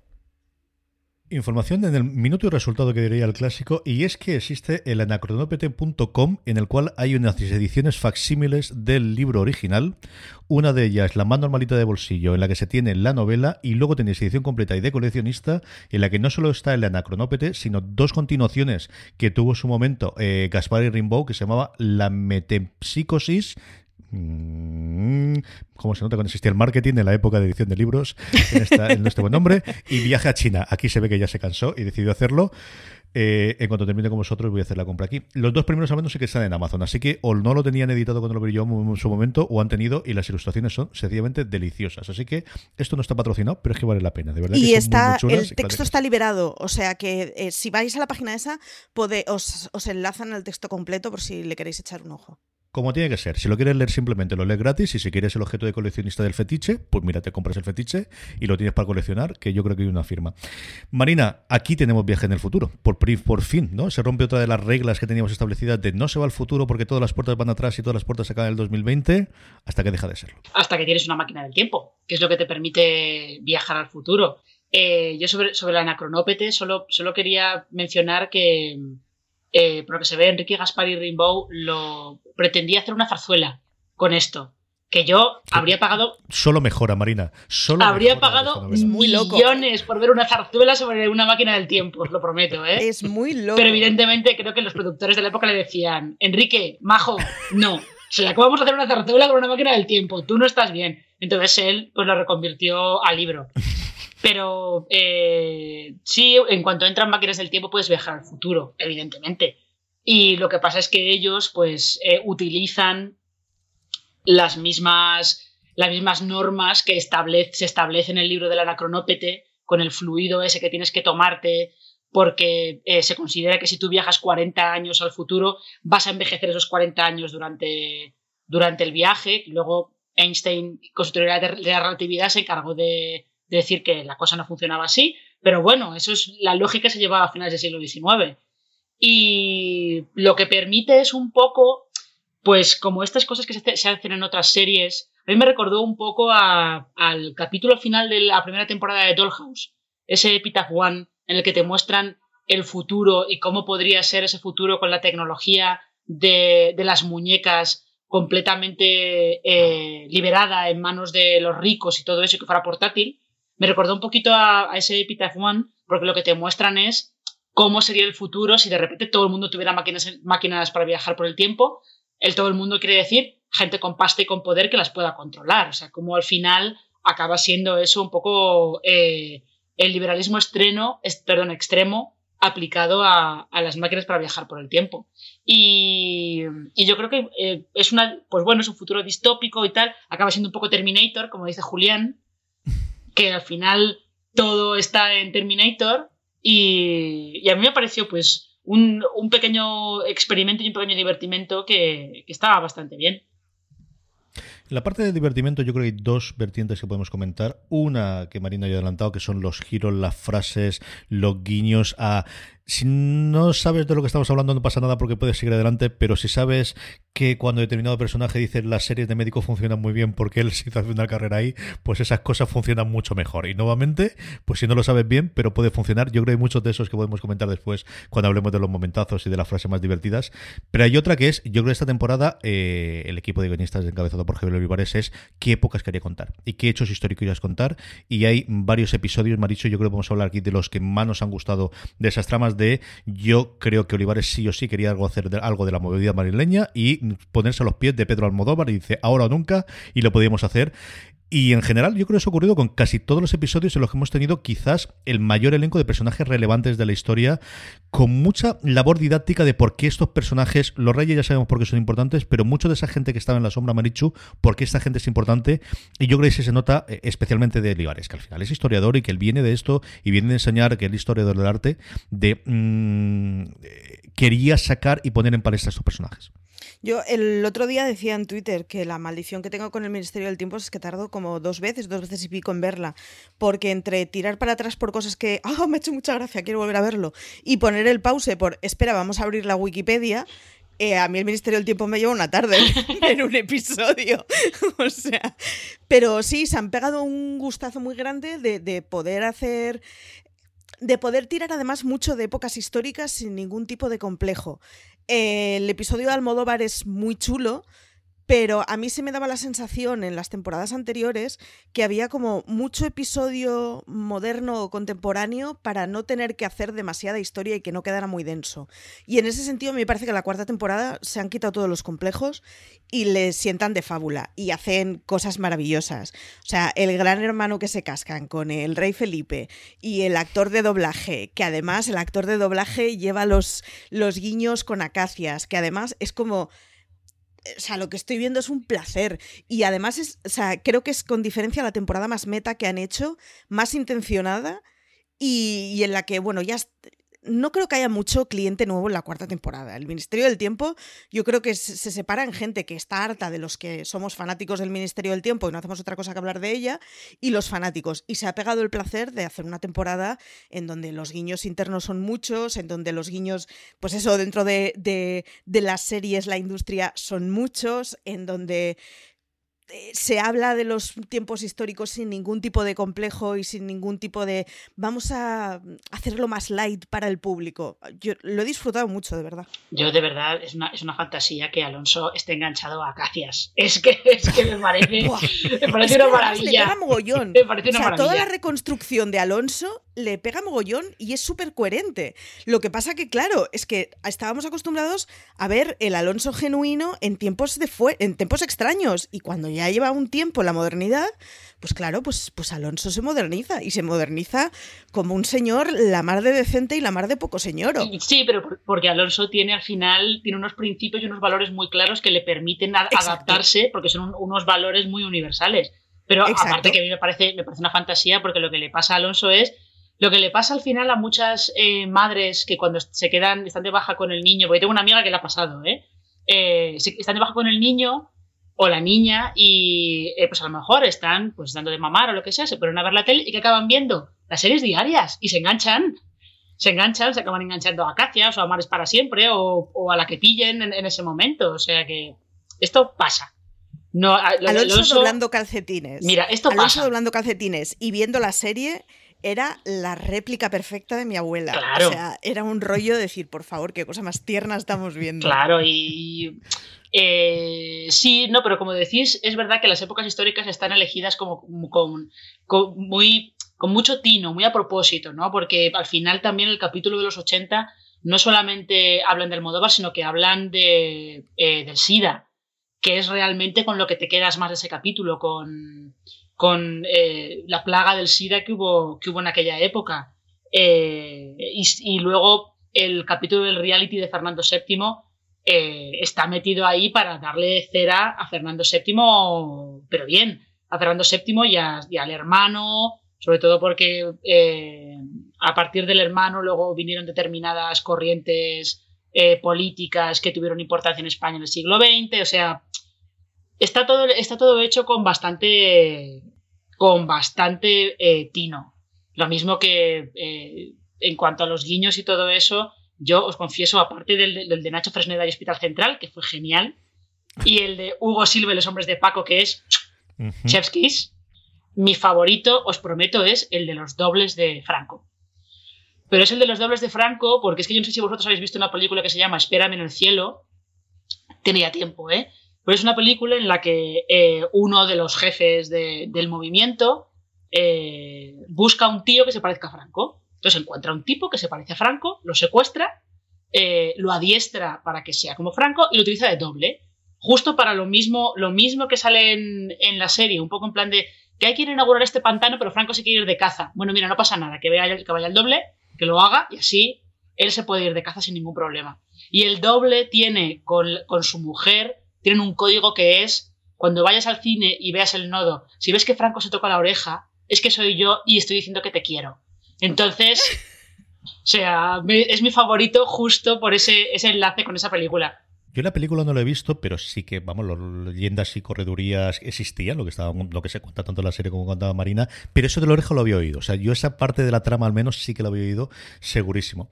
Información en el minuto y resultado que diría el clásico, y es que existe el anacronopete.com en el cual hay unas ediciones facsímiles del libro original. Una de ellas, la más normalita de bolsillo, en la que se tiene la novela, y luego tenéis edición completa y de coleccionista, en la que no solo está el anacronópete, sino dos continuaciones que tuvo su momento eh, Gaspar y Rimbaud, que se llamaba La Metempsicosis Mm, ¿Cómo se nota cuando existía el marketing en la época de edición de libros? En, nuestro buen nombre. Y viaje a China. Aquí se ve que ya se cansó y decidió hacerlo. Eh, en cuanto termine con vosotros, voy a hacer la compra aquí. Los dos primeros al menos sí que están en Amazon, así que o no lo tenían editado cuando lo vi yo en su momento, o han tenido, y las ilustraciones son sencillamente deliciosas. Así que esto no está patrocinado, pero es que vale la pena, de verdad. Y está, el texto está liberado, o sea que eh, si vais a la página esa, os, os enlazan el texto completo por si le queréis echar un ojo. Como tiene que ser. Si lo quieres leer simplemente lo lees gratis y si quieres el objeto de coleccionista del fetiche, pues mira, te compras el fetiche y lo tienes para coleccionar, que yo creo que hay una firma. Marina, aquí tenemos viaje en el futuro. Por, por fin, ¿no? Se rompe otra de las reglas que teníamos establecidas de no se va al futuro porque todas las puertas van atrás y todas las puertas se acaban en el 2020, hasta que deja de serlo. Hasta que tienes una máquina del tiempo, que es lo que te permite viajar al futuro. Eh, yo sobre, sobre la anacronópete solo, solo quería mencionar que eh, por lo que se ve, Enrique Gaspar y Rimbaud lo pretendía hacer una zarzuela con esto, que yo habría pagado. Solo mejora, Marina. Solo habría pagado millones por ver una zarzuela sobre una máquina del tiempo, os lo prometo, ¿eh? Es muy loco. Pero evidentemente creo que los productores de la época le decían: Enrique, majo, no. O sea, ¿cómo vamos a hacer una zarzuela con una máquina del tiempo? Tú no estás bien. Entonces él pues lo reconvirtió a libro. Pero eh, sí, en cuanto entran máquinas del tiempo puedes viajar al futuro, evidentemente. Y lo que pasa es que ellos pues eh, utilizan las mismas, las mismas normas que establece, se establecen en el libro del anacronópete con el fluido ese que tienes que tomarte porque eh, se considera que si tú viajas 40 años al futuro vas a envejecer esos 40 años durante, durante el viaje. Luego Einstein, con su teoría de la relatividad, se encargó de, decir que la cosa no funcionaba así, pero bueno, eso es la lógica que se llevaba a finales del siglo XIX. Y lo que permite es un poco pues como estas cosas que se, hacen en otras series, a mí me recordó un poco al capítulo final de la primera temporada de Dollhouse, ese Epitaph One en el que te muestran el futuro y cómo podría ser ese futuro con la tecnología de, las muñecas completamente eh, liberada en manos de los ricos y todo eso que fuera portátil. Me recordó un poquito a, ese Epitaph One porque lo que te muestran es cómo sería el futuro si de repente todo el mundo tuviera máquinas, máquinas para viajar por el tiempo, el todo el mundo quiere decir gente con pasta y con poder que las pueda controlar. O sea, como al final acaba siendo eso un poco eh, el liberalismo extremo, perdón, extremo aplicado a, las máquinas para viajar por el tiempo. Y, yo creo que eh, es una, pues bueno, es un futuro distópico y tal, acaba siendo un poco Terminator, como dice Julián, que al final todo está en Terminator y, a mí me pareció pues un, un, pequeño experimento y un pequeño divertimento que, que estaba bastante bien. En la parte de divertimento yo creo que hay dos vertientes que podemos comentar. Una que Marina ya ha adelantado, que son los giros, las frases, los guiños a si no sabes de lo que estamos hablando no pasa nada porque puedes seguir adelante, pero si sabes que cuando determinado personaje dice las series de médico funcionan muy bien porque él (laughs) se hizo una carrera ahí, pues esas cosas funcionan mucho mejor. Y nuevamente, pues si no lo sabes bien, pero puede funcionar, yo creo que hay muchos de esos que podemos comentar después cuando hablemos de los momentazos y de las frases más divertidas. Pero hay otra que es, yo creo que esta temporada eh, el equipo de guionistas encabezado por Javier Olivares es qué épocas quería contar y qué hechos históricos querías contar. Y hay varios episodios, Maricho, yo creo que vamos a hablar aquí de los que más nos han gustado de esas tramas de yo creo que Olivares sí o sí quería algo hacer algo de la movida marileña y ponerse a los pies de Pedro Almodóvar y dice ahora o nunca y lo podíamos hacer y en general, yo creo que eso ha ocurrido con casi todos los episodios en los que hemos tenido quizás el mayor elenco de personajes relevantes de la historia, con mucha labor didáctica de por qué estos personajes, los reyes ya sabemos por qué son importantes, pero mucho de esa gente que estaba en la sombra, Marichu, por qué esta gente es importante. Y yo creo que se nota eh, especialmente de Olivares, que al final es historiador y que él viene de esto y viene de enseñar que el historiador del arte de mm, eh, quería sacar y poner en palestra a estos personajes. Yo el otro día decía en Twitter que la maldición que tengo con el Ministerio del Tiempo es que tardo como dos veces, dos veces y pico en verla, porque entre tirar para atrás por cosas que, ah, (laughs) me ha hecho mucha gracia, quiero volver a verlo, y poner el pause por, espera, vamos a abrir la Wikipedia, eh, a mí el Ministerio del Tiempo me lleva una tarde (laughs) en un episodio. (laughs) o sea, pero sí, se han pegado un gustazo muy grande de, de poder hacer de poder tirar además mucho de épocas históricas sin ningún tipo de complejo el episodio de Almodóvar es muy chulo, pero a mí se me daba la sensación en las temporadas anteriores que había como mucho episodio moderno o contemporáneo para no tener que hacer demasiada historia y que no quedara muy denso. Y en ese sentido me parece que la cuarta temporada se han quitado todos los complejos y le sientan de fábula y hacen cosas maravillosas. O sea, el gran hermano que se cascan con el rey Felipe y el actor de doblaje, que además el actor de doblaje lleva los, los guiños con acacias, que además es como o sea, lo que estoy viendo es un placer. Y además, es, o sea, creo que es con diferencia la temporada más meta que han hecho, más intencionada y, y en la que, bueno, ya no creo que haya mucho cliente nuevo en la cuarta temporada. El Ministerio del Tiempo, yo creo que se separa en gente que está harta de los que somos fanáticos del Ministerio del Tiempo y no hacemos otra cosa que hablar de ella, y los fanáticos. Y se ha pegado el placer de hacer una temporada en donde los guiños internos son muchos, en donde los guiños, pues eso, dentro de, de, de las series, la industria, son muchos, en donde se habla de los tiempos históricos sin ningún tipo de complejo y sin ningún tipo de vamos a hacerlo más light para el público. Yo lo he disfrutado mucho, de verdad. Yo de verdad es una, es una fantasía que Alonso esté enganchado a Acacias. Es que, (laughs) es que me parece, (laughs) me parece una maravilla. Le mogollón. (laughs) Me parece una o sea, maravilla. toda la reconstrucción de Alonso le pega mogollón y es súper coherente. Lo que pasa que, claro, es que estábamos acostumbrados a ver el Alonso genuino en tiempos, de fue en tiempos extraños y cuando ya lleva un tiempo la modernidad, pues claro, pues, pues Alonso se moderniza y se moderniza como un señor la mar de decente y la mar de poco señor. Sí, pero porque Alonso tiene al final tiene unos principios y unos valores muy claros que le permiten adaptarse porque son un, unos valores muy universales. Pero Exacto. aparte que a mí me parece, me parece una fantasía porque lo que le pasa a Alonso es lo que le pasa al final a muchas eh, madres que cuando se quedan, están de baja con el niño, porque tengo una amiga que le ha pasado, ¿eh? eh están de baja con el niño o la niña y eh, pues a lo mejor están pues dando de mamar o lo que sea, se ponen a ver la tele y que acaban viendo las series diarias y se enganchan. Se enganchan, se acaban enganchando a Acacias o a Mares para siempre o, o a la que pillen en, en, ese momento. O sea que esto pasa. No, Alonso, Alonso doblando calcetines. Mira, esto Alonso pasa. doblando calcetines y viendo la serie era la réplica perfecta de mi abuela. Claro. O sea, era un rollo de decir, por favor, qué cosa más tierna estamos viendo. Claro, y. Eh, sí, no, pero como decís, es verdad que las épocas históricas están elegidas como, con, con, muy, con mucho tino, muy a propósito, ¿no? Porque al final también el capítulo de los 80 no solamente hablan del Modóvar, sino que hablan de, eh, del SIDA, que es realmente con lo que te quedas más de ese capítulo, con, con eh, la plaga del SIDA que hubo, que hubo en aquella época. Eh, y, y, luego el capítulo del reality de Fernando VII eh, está metido ahí para darle cera a Fernando VII, pero bien, a Fernando VII y, al hermano, sobre todo porque eh, a partir del hermano luego vinieron determinadas corrientes políticas que tuvieron importancia en España en el siglo XX, o sea, está todo, está todo hecho con bastante, con bastante eh, tino. Lo mismo que eh, en cuanto a los guiños y todo eso, yo os confieso, aparte del, del, de Nacho Fresneda y Hospital Central, que fue genial, y el de Hugo Silva y los hombres de Paco, que es uh -huh. Chef's Kiss, mi favorito, os prometo, es el de los dobles de Franco. Pero es el de los dobles de Franco, porque es que yo no sé si vosotros habéis visto una película que se llama Espérame en el cielo. Tenía tiempo, ¿eh? Pero es una película en la que eh, uno de los jefes de, del movimiento eh, busca a un tío que se parezca a Franco. Entonces encuentra un tipo que se parece a Franco, lo secuestra, eh, lo adiestra para que sea como Franco y lo utiliza de doble. Justo para lo mismo, lo mismo que sale en, la serie, un poco en plan de que hay que inaugurar este pantano, pero Franco se quiere ir de caza. Bueno, mira, no pasa nada, que, vaya, que vaya el doble, que lo haga y así él se puede ir de caza sin ningún problema. Y el doble tiene con, con su mujer tienen un código que es cuando vayas al cine y veas el nodo, si ves que Franco se toca la oreja, es que soy yo y estoy diciendo que te quiero. Entonces, o sea, es mi favorito justo por ese, ese enlace con esa película. Yo la película no la he visto, pero sí que, vamos, las leyendas y corredurías existían, lo que estaba, lo que se cuenta tanto en la serie como contaba Marina, pero eso de la oreja lo había oído. O sea, yo esa parte de la trama al menos sí que la había oído segurísimo.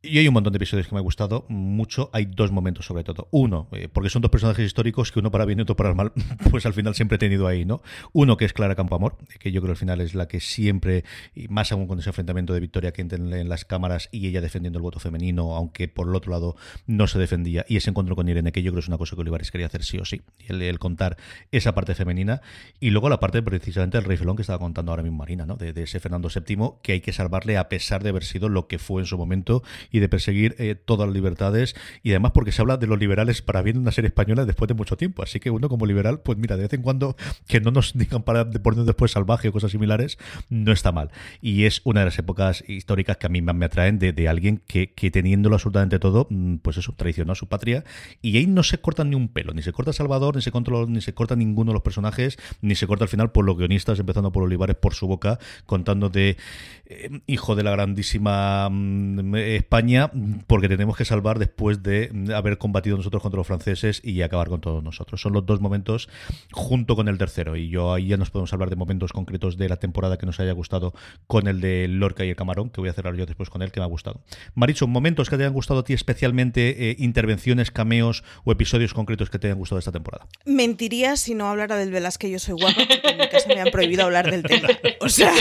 Y hay un montón de episodios que me ha gustado mucho. Hay dos momentos, sobre todo. Uno, eh, porque son dos personajes históricos que uno para bien y otro para mal, (laughs) pues al final siempre he tenido ahí, ¿no? Uno que es Clara Campoamor, que yo creo al final es la que siempre, y más aún con ese enfrentamiento de Victoria que en las cámaras y ella defendiendo el voto femenino, aunque por el otro lado no se defendía, y ese encuentro con Irene, que yo creo es una cosa que Olivares quería hacer sí o sí, el, el contar esa parte femenina, y luego la parte precisamente del Rey Felón que estaba contando ahora mismo Marina, ¿no? De, de ese Fernando VII que hay que salvarle a pesar de haber sido lo que fue en su momento y de perseguir eh, todas las libertades y además porque se habla de los liberales para bien una serie española después de mucho tiempo. Así que uno como liberal, pues mira, de vez en cuando que no nos digan para poner después salvaje o cosas similares, no está mal. Y es una de las épocas históricas que a mí más me atraen de, de alguien que, que, teniéndolo absolutamente todo, pues eso, traicionó a su patria. Y ahí no se corta ni un pelo, ni se corta Salvador, ni se, controla, ni se corta ninguno de los personajes, ni se corta al final por los guionistas, empezando por Olivares por su boca, contando de eh, hijo de la grandísima mm, España porque tenemos que salvar después de haber combatido nosotros contra los franceses y acabar con todos nosotros. Son los dos momentos junto con el tercero y yo ahí ya nos podemos hablar de momentos concretos de la temporada que nos haya gustado con el de Lorca y el Camarón, que voy a cerrar yo después con él, que me ha gustado. Maricho, momentos que te hayan gustado a ti especialmente, eh, intervenciones, cameos o episodios concretos que te hayan gustado esta temporada. Mentiría si no hablara del Velázquez Yo Soy Guapa, porque en mi casa me han prohibido hablar del tema. O sea,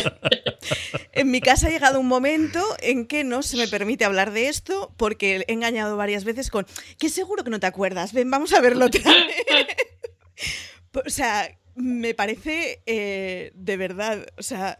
en mi casa ha llegado un momento en que no se me permite hablar de esto porque he engañado varias veces con que seguro que no te acuerdas, ven, vamos a verlo otra (laughs) vez. (laughs) O sea, me parece eh, de verdad, o sea,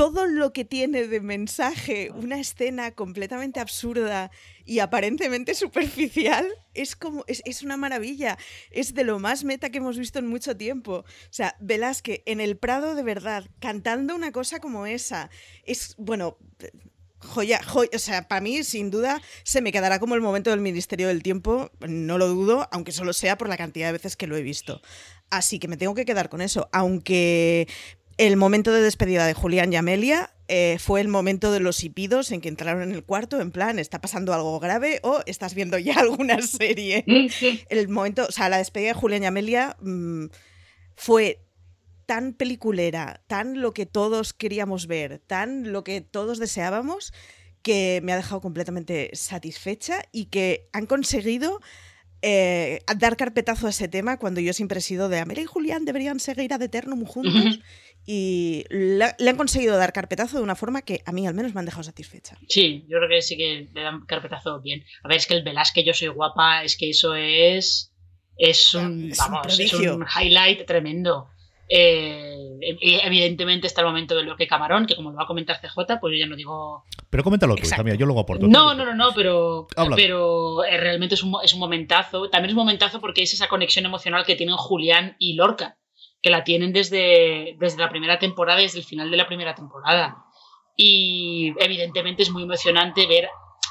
todo lo que tiene de mensaje una escena completamente absurda y aparentemente superficial es como es, es, una maravilla. Es de lo más meta que hemos visto en mucho tiempo. O sea, Velázquez en el Prado de verdad, cantando una cosa como esa. Es, bueno, joya, joya, o sea, para mí sin duda se me quedará como el momento del Ministerio del Tiempo, no lo dudo, aunque solo sea por la cantidad de veces que lo he visto. Así que me tengo que quedar con eso, aunque el momento de despedida de Julián y Amelia eh, fue el momento de los hipidos en que entraron en el cuarto, en plan, ¿está pasando algo grave o estás viendo ya (laughs) alguna serie? el momento, o sea, la despedida de Julián y Amelia mmm, fue tan peliculera, tan lo que todos queríamos ver, tan lo que todos deseábamos, que me ha dejado completamente satisfecha y que han conseguido eh, dar carpetazo a ese tema cuando yo siempre he sido de Amelia y Julián deberían seguir ad eternum juntos y le, han conseguido dar carpetazo de una forma que a mí al menos me han dejado satisfecha. Sí, yo creo que sí que le dan carpetazo bien. A ver, es que el Velázquez yo soy guapa, es que eso es es un, vamos, es un highlight tremendo. Eh, evidentemente está el momento de lo que Camarón, que como lo va a comentar CJ, pues yo ya no digo. Pero coméntalo tú, también, yo luego aporto. No, no, no, no, pero, pero eh, realmente es un, es un momentazo. También es un momentazo porque es esa conexión emocional que tienen Julián y Lorca, que la tienen desde, desde la primera temporada, desde el final de la primera temporada. Y evidentemente es muy emocionante ver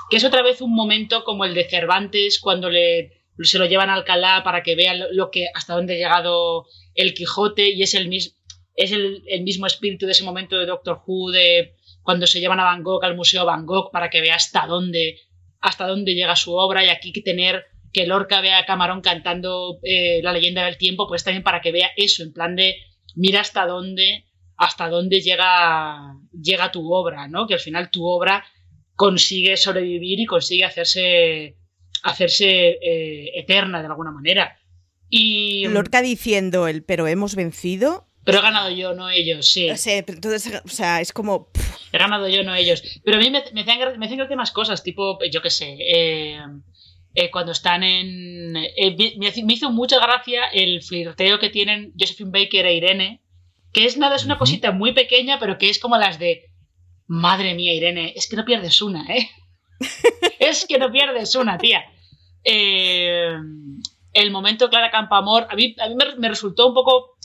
que es otra vez un momento como el de Cervantes cuando le se lo llevan a Alcalá para que vean lo que hasta dónde ha llegado el Quijote y es el mismo es el, mismo espíritu de ese momento de Doctor Who de cuando se llevan a Van Gogh al museo Van Gogh para que vea hasta dónde hasta dónde llega su obra y aquí que tener que Lorca vea a Camarón cantando eh, la leyenda del tiempo pues también para que vea eso en plan de mira hasta dónde hasta dónde llega llega tu obra no que al final tu obra consigue sobrevivir y consigue hacerse hacerse eh, eterna de alguna manera. Y, Lorca diciendo el pero hemos vencido. Pero he ganado yo, no ellos, sí. O sea, entonces, o sea es como. He ganado yo, no ellos. Pero a mí me, me hacen, me hacen más cosas, tipo, yo qué sé. Eh, eh, cuando están en. Eh, me, me, hizo mucha gracia el flirteo que tienen Josephine Baker e Irene. Que es nada, es una cosita muy pequeña, pero que es como las de. Madre mía, Irene, es que no pierdes una, ¿eh? (laughs) es que no pierdes una, tía. Eh, el momento Clara Campamor, a mí, a mí me, resultó un poco.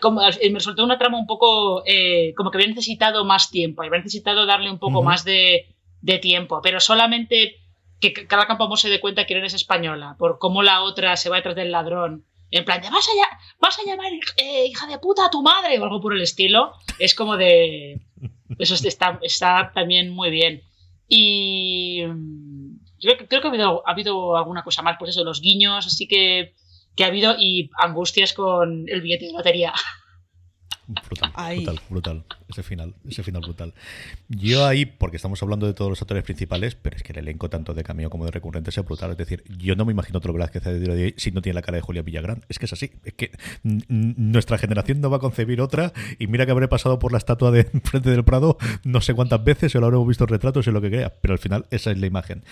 Como, me resultó una trama un poco. Eh, como que había necesitado más tiempo, había necesitado darle un poco uh -huh. más de, de, tiempo, pero solamente que Clara Campamor se dé cuenta que Irene es española, por cómo la otra se va detrás del ladrón. En plan, de, vas a, vas a llamar eh, hija de puta a tu madre o algo por el estilo. Es como de. Eso está, está también muy bien. Y yo creo que ha habido, ha habido alguna cosa más, pues eso, los guiños, así que, que ha habido y angustias con el billete de lotería. Brutal, brutal, brutal. Ese final, ese final brutal. Yo ahí, porque estamos hablando de todos los actores principales, pero es que el elenco tanto de cameo como de recurrente es brutal. Es decir, yo no me imagino otro Velázquez de si no tiene la cara de Julia Villagrán. Es que es así. Es que nuestra generación no va a concebir otra. Y mira que habré pasado por la estatua de (laughs) frente del Prado no sé cuántas veces, o lo habremos visto retratos y lo que crea. Pero al final, esa es la imagen.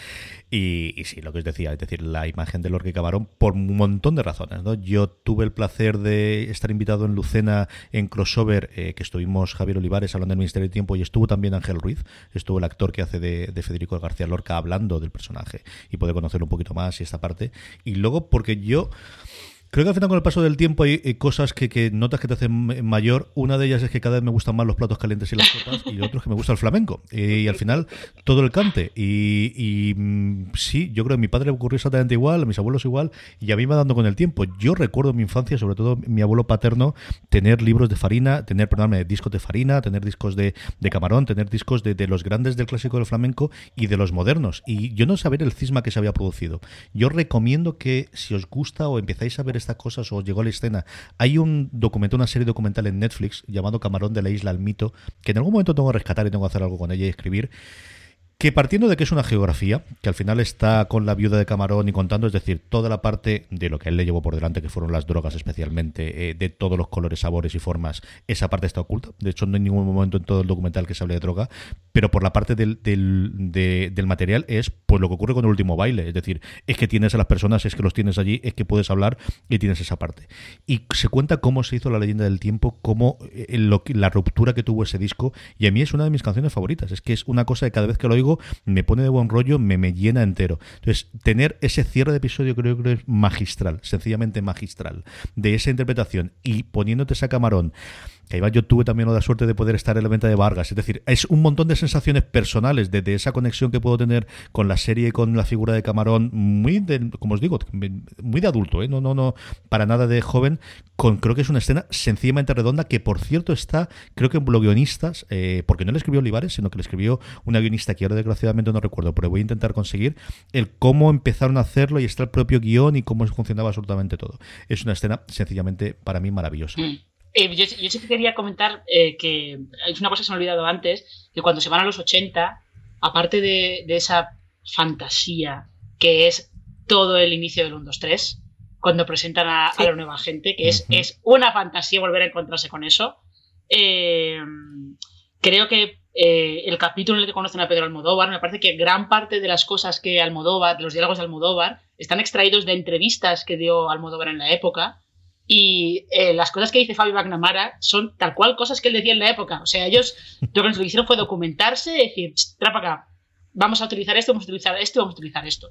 Y, sí, lo que os decía, es decir, la imagen de Lorca Camarón por un montón de razones. ¿no? Yo tuve el placer de estar invitado en Lucena en crossover, eh, que estuvimos Javier Olivares hablando del Ministerio del Tiempo y estuvo también Ángel Ruiz, estuvo el actor que hace de, de, Federico García Lorca hablando del personaje y poder conocerlo un poquito más y esta parte. Y luego porque yo Creo que al final con el paso del tiempo hay, cosas que, notas que te hacen mayor. Una de ellas es que cada vez me gustan más los platos calientes y las copas y otro es que me gusta el flamenco. Y, al final todo el cante. Y, mm, sí, yo creo que a mi padre le ocurrió exactamente igual, a mis abuelos igual, y a mí va dando con el tiempo. Yo recuerdo en mi infancia, sobre todo mi abuelo paterno, tener libros de farina, tener, perdóname, discos de farina, tener discos de, camarón, tener discos de, de, los grandes del clásico del flamenco y de los modernos. Y yo no saber el cisma que se había producido. Yo recomiendo que si os gusta o empezáis a ver estas cosas o llegó a la escena, hay un documento, una serie documental en Netflix llamado Camarón de la Isla al Mito, que en algún momento tengo que rescatar y tengo que hacer algo con ella y escribir que partiendo de que es una geografía, que al final está con la viuda de Camarón y contando, es decir, toda la parte de lo que él le llevó por delante, que fueron las drogas especialmente, eh, de todos los colores, sabores y formas, esa parte está oculta. De hecho, no hay ningún momento en todo el documental que se hable de droga, pero por la parte del, del, material es pues lo que ocurre con el último baile. Es decir, es que tienes a las personas, es que los tienes allí, es que puedes hablar y tienes esa parte. Y se cuenta cómo se hizo la leyenda del tiempo, cómo eh, la ruptura que tuvo ese disco, y a mí es una de mis canciones favoritas. Es que es una cosa que cada vez que lo oigo, me pone de buen rollo, me, me llena entero. Entonces, tener ese cierre de episodio creo que es magistral, sencillamente magistral, de esa interpretación y poniéndote esa camarón que yo tuve también la suerte de poder estar en la venta de Vargas. Es decir, es un montón de sensaciones personales de, esa conexión que puedo tener con la serie con la figura de Camarón, muy de, como os digo, muy de adulto, ¿eh? no, no, no, para nada de joven. Creo que es una escena sencillamente redonda que, por cierto, está, creo que en blog guionistas, eh, porque no le escribió Olivares, sino que le escribió una guionista que ahora desgraciadamente no recuerdo, pero voy a intentar conseguir el cómo empezaron a hacerlo y está el propio guion y cómo funcionaba absolutamente todo. Es una escena sencillamente para mí maravillosa. Mm. Eh, yo, sí que quería comentar eh, que es una cosa que se me ha olvidado antes, que cuando se van a los 80, aparte de, esa fantasía que es todo el inicio del 1, 2, 3, cuando presentan a, la nueva gente, que es, es, una fantasía volver a encontrarse con eso, eh, creo que el capítulo en el que conocen a Pedro Almodóvar, me parece que gran parte de las cosas que Almodóvar, de los diálogos de Almodóvar, están extraídos de entrevistas que dio Almodóvar en la época y eh, las cosas que dice Fabio McNamara son tal cual cosas que él decía en la época. O sea, ellos lo que nos hicieron fue documentarse decir, trapa acá, vamos a utilizar esto, vamos a utilizar esto, vamos a utilizar esto.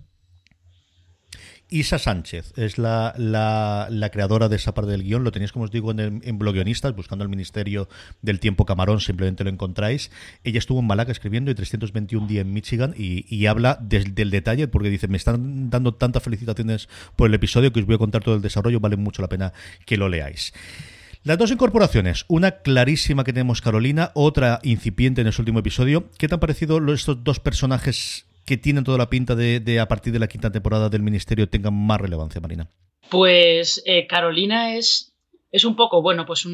Isa Sánchez es la, la, creadora de esa parte del guion. Lo tenéis, como os digo, en, el, Bloguionistas, buscando el Ministerio del Tiempo Camarón, simplemente lo encontráis. Ella estuvo en Malaca escribiendo y 321 días en Michigan y, habla del detalle, porque dice, me están dando tantas felicitaciones por el episodio que os voy a contar todo el desarrollo, vale mucho la pena que lo leáis. Las dos incorporaciones, una clarísima que tenemos Carolina, otra incipiente en el último episodio. ¿Qué te han parecido estos dos personajes que tienen toda la pinta de, a partir de la quinta temporada del Ministerio tengan más relevancia, Marina? Pues eh, Carolina es, es un poco, bueno, pues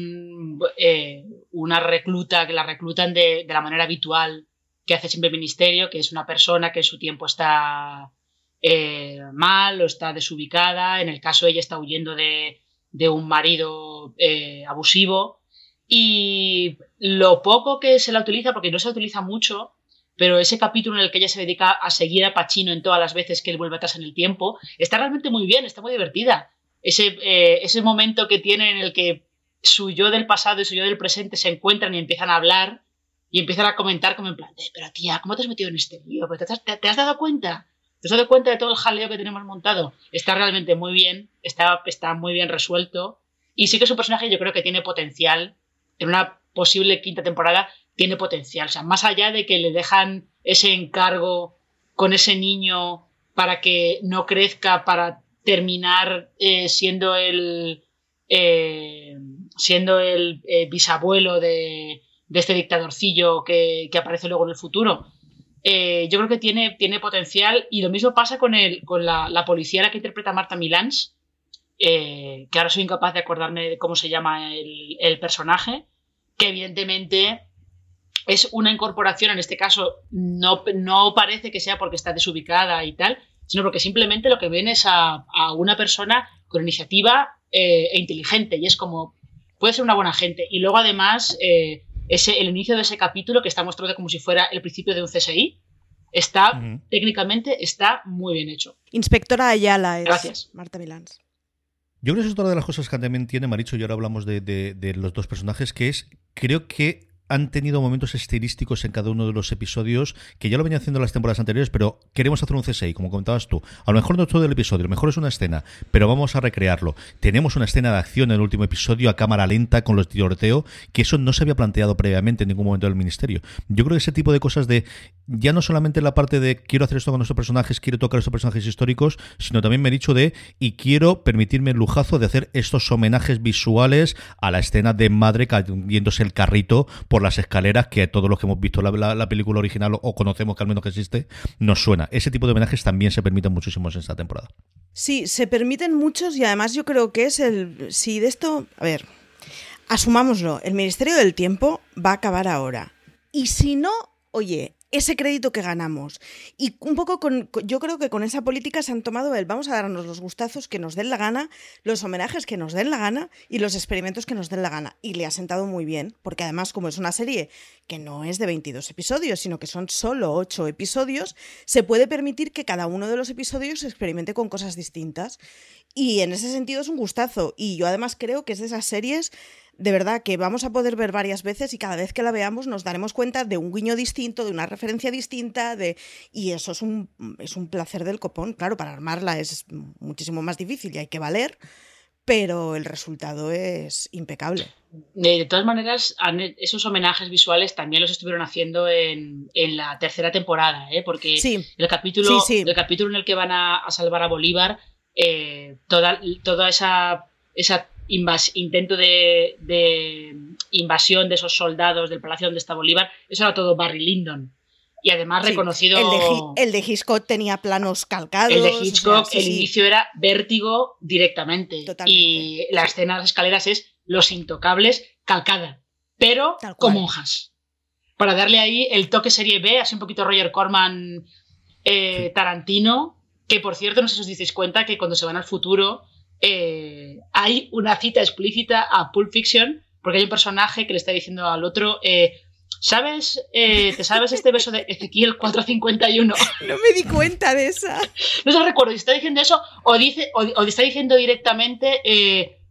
eh, una recluta que la reclutan de, la manera habitual que hace siempre el Ministerio, que es una persona que en su tiempo está eh, mal o está desubicada. En el caso ella está huyendo de, de un marido abusivo. Y lo poco que se la utiliza, porque no se utiliza mucho, pero ese capítulo en el que ella se dedica a seguir a Pacino en todas las veces que él vuelve atrás en el tiempo, está realmente muy bien, está muy divertida. Ese, eh, ese momento que tiene en el que su yo del pasado y su yo del presente se encuentran y empiezan a hablar y empiezan a comentar como en plan, pero tía, ¿cómo te has metido en este lío? ¿Te has, te, has dado cuenta? ¿Te has dado cuenta de todo el jaleo que tenemos montado? Está realmente muy bien, está, está muy bien resuelto y sí que es un personaje yo creo que tiene potencial en una posible quinta temporada tiene potencial. O sea, más allá de que le dejan ese encargo con ese niño para que no crezca, para terminar eh, siendo el eh, siendo el eh, bisabuelo de, este dictadorcillo que, aparece luego en el futuro. yo creo que tiene, tiene potencial y lo mismo pasa con, el, con la, policía la que interpreta Marta Milans, que ahora soy incapaz de acordarme de cómo se llama el, el personaje, que evidentemente es una incorporación, en este caso no, no parece que sea porque está desubicada y tal, sino porque simplemente lo que ven es a, una persona con iniciativa eh, e inteligente y es como, puede ser una buena gente. Y luego además, eh, ese, el inicio de ese capítulo que está mostrado como si fuera el principio de un CSI, está, técnicamente, está muy bien hecho. Inspectora Ayala es Gracias. Marta Milans. Yo creo que es otra de las cosas que también tiene Maricho, y ahora hablamos de, de los dos personajes, que es, creo que han tenido momentos estilísticos en cada uno de los episodios que ya lo venía haciendo en las temporadas anteriores, pero queremos hacer un CSI, como comentabas tú. A lo mejor no todo el episodio, a lo mejor es una escena, pero vamos a recrearlo. Tenemos una escena de acción en el último episodio a cámara lenta con los tiroteo, que eso no se había planteado previamente en ningún momento del ministerio. Yo creo que ese tipo de cosas de ya no solamente la parte de quiero hacer esto con nuestros personajes, quiero tocar estos personajes históricos, sino también me he dicho de y quiero permitirme el lujazo de hacer estos homenajes visuales a la escena de madre cayéndose el carrito las escaleras que todos los que hemos visto la, película original o, conocemos que al menos que existe nos suena. Ese tipo de homenajes también se permiten muchísimos en esta temporada. Sí, se permiten muchos y además yo creo que es el... Si de esto... A ver, asumámoslo, el Ministerio del Tiempo va a acabar ahora. Y si no, oye, ese crédito que ganamos. Y un poco yo creo que con esa política se han tomado el vamos a darnos los gustazos que nos den la gana, los homenajes que nos den la gana y los experimentos que nos den la gana. Y le ha sentado muy bien, porque además como es una serie que no es de 22 episodios, sino que son solo 8 episodios, se puede permitir que cada uno de los episodios experimente con cosas distintas. Y en ese sentido es un gustazo. Y yo además creo que es de esas series de verdad que vamos a poder ver varias veces y cada vez que la veamos nos daremos cuenta de un guiño distinto, de una referencia distinta, de y eso es un, es un placer del copón. Claro, para armarla es muchísimo más difícil y hay que valer, pero el resultado es impecable. De todas maneras, esos homenajes visuales también los estuvieron haciendo en, la tercera temporada, ¿eh? porque el, capítulo, el capítulo en el que van a, salvar a Bolívar, eh, toda, toda esa, esa intento de, invasión de esos soldados del palacio donde está Bolívar, eso era todo Barry Lyndon. Y además reconocido. El de, Hitchcock tenía planos calcados. El de Hitchcock, el inicio era vértigo directamente. Y la escena de las escaleras es Los Intocables calcada, pero con monjas. Para darle ahí el toque serie B, así un poquito Roger Corman eh, Tarantino, que por cierto, no sé si os dices cuenta que cuando se van al futuro eh, hay una cita explícita a Pulp Fiction, porque hay un personaje que le está diciendo al otro, eh, ¿sabes? Eh, ¿Te sabes este beso de Ezequiel 451? (laughs) No me di cuenta de esa. No se recuerdo si está diciendo eso o, dice, o, está diciendo directamente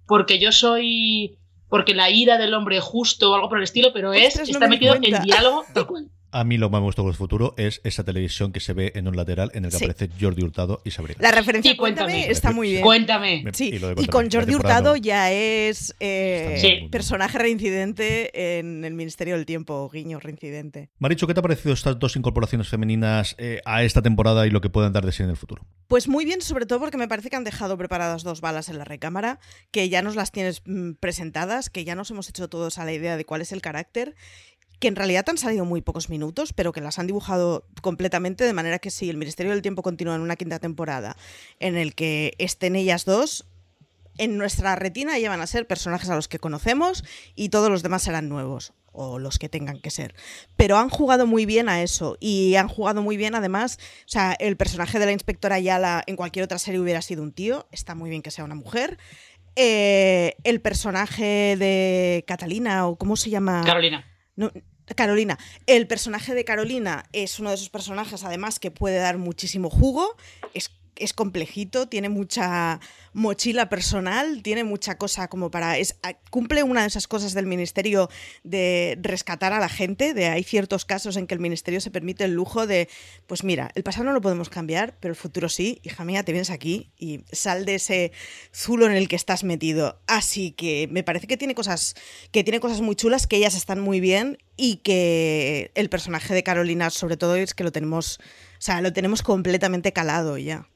porque yo soy... Porque la ira del hombre justo o algo por el estilo, pero es, está metido en diálogo (laughs) tal cual. A mí lo que me gustó con el futuro es esa televisión que se ve en un lateral en el que aparece Jordi Hurtado y Sabrina. La referencia cuéntame, está muy bien. Cuéntame. y, con Jordi Hurtado ya es eh, personaje reincidente en el Ministerio del Tiempo, guiño reincidente. Maricho, ¿qué te ha parecido estas dos incorporaciones femeninas eh, a esta temporada y lo que pueden dar de sí en el futuro? Pues muy bien, sobre todo porque me parece que han dejado preparadas dos balas en la recámara, que ya nos las tienes mm, presentadas, que ya nos hemos hecho todos a la idea de cuál es el carácter que en realidad han salido muy pocos minutos, pero que las han dibujado completamente, de manera que si el Ministerio del Tiempo continúa en una quinta temporada en el que estén ellas dos, en nuestra retina ya van a ser personajes a los que conocemos y todos los demás serán nuevos o los que tengan que ser. Pero han jugado muy bien a eso y han jugado muy bien además, o sea, el personaje de la inspectora Yala en cualquier otra serie hubiera sido un tío, está muy bien que sea una mujer. Eh, el personaje de Catalina o cómo se llama? Carolina. Carolina. El personaje de Carolina es uno de esos personajes, además, que puede dar muchísimo jugo. Es complejito, tiene mucha mochila personal, tiene mucha cosa como para... Cumple una de esas cosas del ministerio de rescatar a la gente, de hay ciertos casos en que el ministerio se permite el lujo de, pues mira, el pasado no lo podemos cambiar, pero el futuro sí, hija mía, te vienes aquí y sal de ese zulo en el que estás metido. Así que me parece que tiene cosas, que tiene cosas muy chulas, que ellas están muy bien y que el personaje de Carolina sobre todo es que lo tenemos, o sea, lo tenemos completamente calado ya.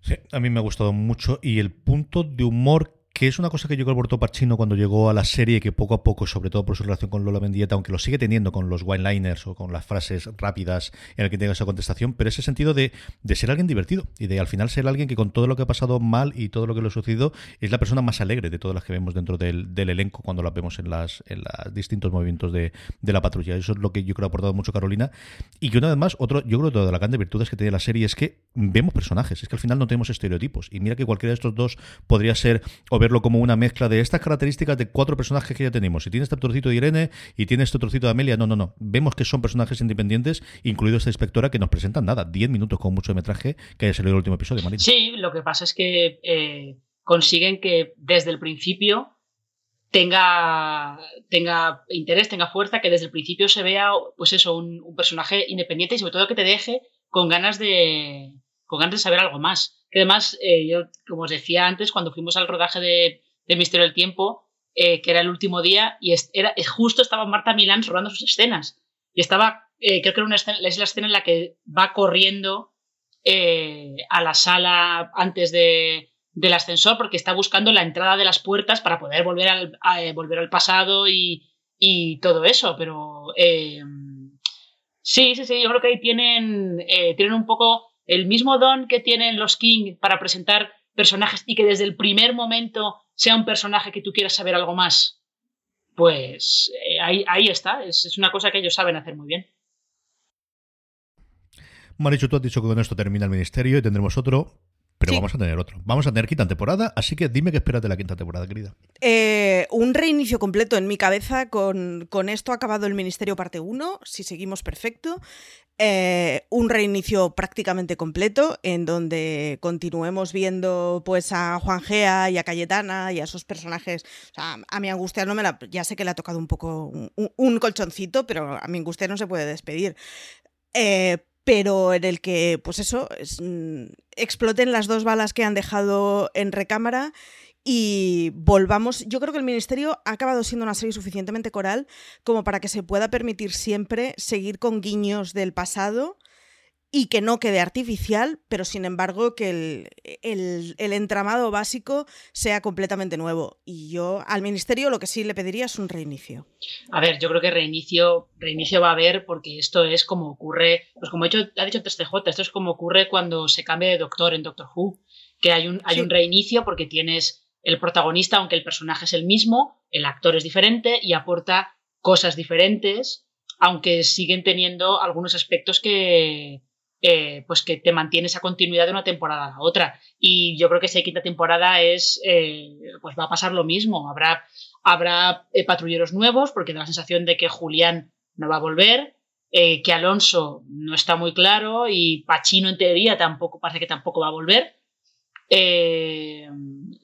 Sí, a mí me ha gustado mucho y el punto de humor que es una cosa que llegó Alberto Parchino cuando llegó a la serie, que poco a poco, sobre todo por su relación con Lola Mendieta, aunque lo sigue teniendo con los one-liners o con las frases rápidas en el que tenga esa contestación, pero ese sentido de, ser alguien divertido y de al final ser alguien que con todo lo que ha pasado mal y todo lo que le ha sucedido es la persona más alegre de todas las que vemos dentro del, elenco cuando la vemos en las, en los distintos movimientos de, la patrulla. Eso es lo que yo creo ha aportado mucho Carolina. Y que una vez más, otro, yo creo que toda la de virtudes que tiene la serie es que vemos personajes, es que al final no tenemos estereotipos. Y mira que cualquiera de estos dos podría ser o verlo como una mezcla de estas características de cuatro personajes que ya tenemos. Si tiene este trocito de Irene y tiene este trocito de Amelia, no, no, no. Vemos que son personajes independientes, incluido esta inspectora, que nos presentan nada, 10 minutos con mucho de metraje que haya salido el último episodio, Sí, lo que pasa es que eh, consiguen que desde el principio tenga, tenga interés, tenga fuerza, que desde el principio se vea, pues eso, un, personaje independiente y sobre todo que te deje con ganas de, con ganas de saber algo más. Que además, eh, yo, como os decía antes, cuando fuimos al rodaje de, Misterio del Tiempo, eh, que era el último día, y era, justo estaba Marta Milán rodando sus escenas. Y estaba, eh, creo que era una escena, es la escena en la que va corriendo a la sala antes de, del ascensor porque está buscando la entrada de las puertas para poder volver al, volver al pasado y, todo eso. Pero sí, sí, sí, yo creo que ahí tienen, tienen un poco el mismo don que tienen los King para presentar personajes y que desde el primer momento sea un personaje que tú quieras saber algo más. Pues ahí, ahí está, es, es una cosa que ellos saben hacer muy bien. Marichu, tú has dicho que con esto termina el ministerio y tendremos otro. Pero vamos a tener otro. Vamos a tener quinta temporada, así que dime qué esperas de la quinta temporada, querida. Eh, un reinicio completo en mi cabeza. Con, esto ha acabado el Ministerio parte 1, si seguimos perfecto. Eh, un reinicio prácticamente completo en donde continuemos viendo pues a Juan Gea y a Cayetana y a esos personajes. a mi angustia no me la. Ya sé que le ha tocado un poco un, colchoncito, pero a mi angustia no se puede despedir. Eh, pero en el que, pues eso, mm, exploten las dos balas que han dejado en recámara y volvamos. Yo creo que el Ministerio ha acabado siendo una serie suficientemente coral como para que se pueda permitir siempre seguir con guiños del pasado y que no quede artificial, pero sin embargo que el, entramado básico sea completamente nuevo. Y yo al Ministerio lo que sí le pediría es un reinicio. A ver, yo creo que reinicio, reinicio va a haber porque esto es como ocurre, pues como ha dicho, ha dicho esto es como ocurre cuando se cambia de doctor en Doctor Who, que hay un, hay un reinicio porque tienes el protagonista, aunque el personaje es el mismo, el actor es diferente y aporta cosas diferentes, aunque siguen teniendo algunos aspectos que, eh, pues que te mantiene esa continuidad de una temporada a la otra. Y yo creo que esa quinta temporada es, eh, pues va a pasar lo mismo. Habrá, habrá eh, patrulleros nuevos, porque da la sensación de que Julián no va a volver, que Alonso no está muy claro y Pachino en teoría tampoco, parece que tampoco va a volver.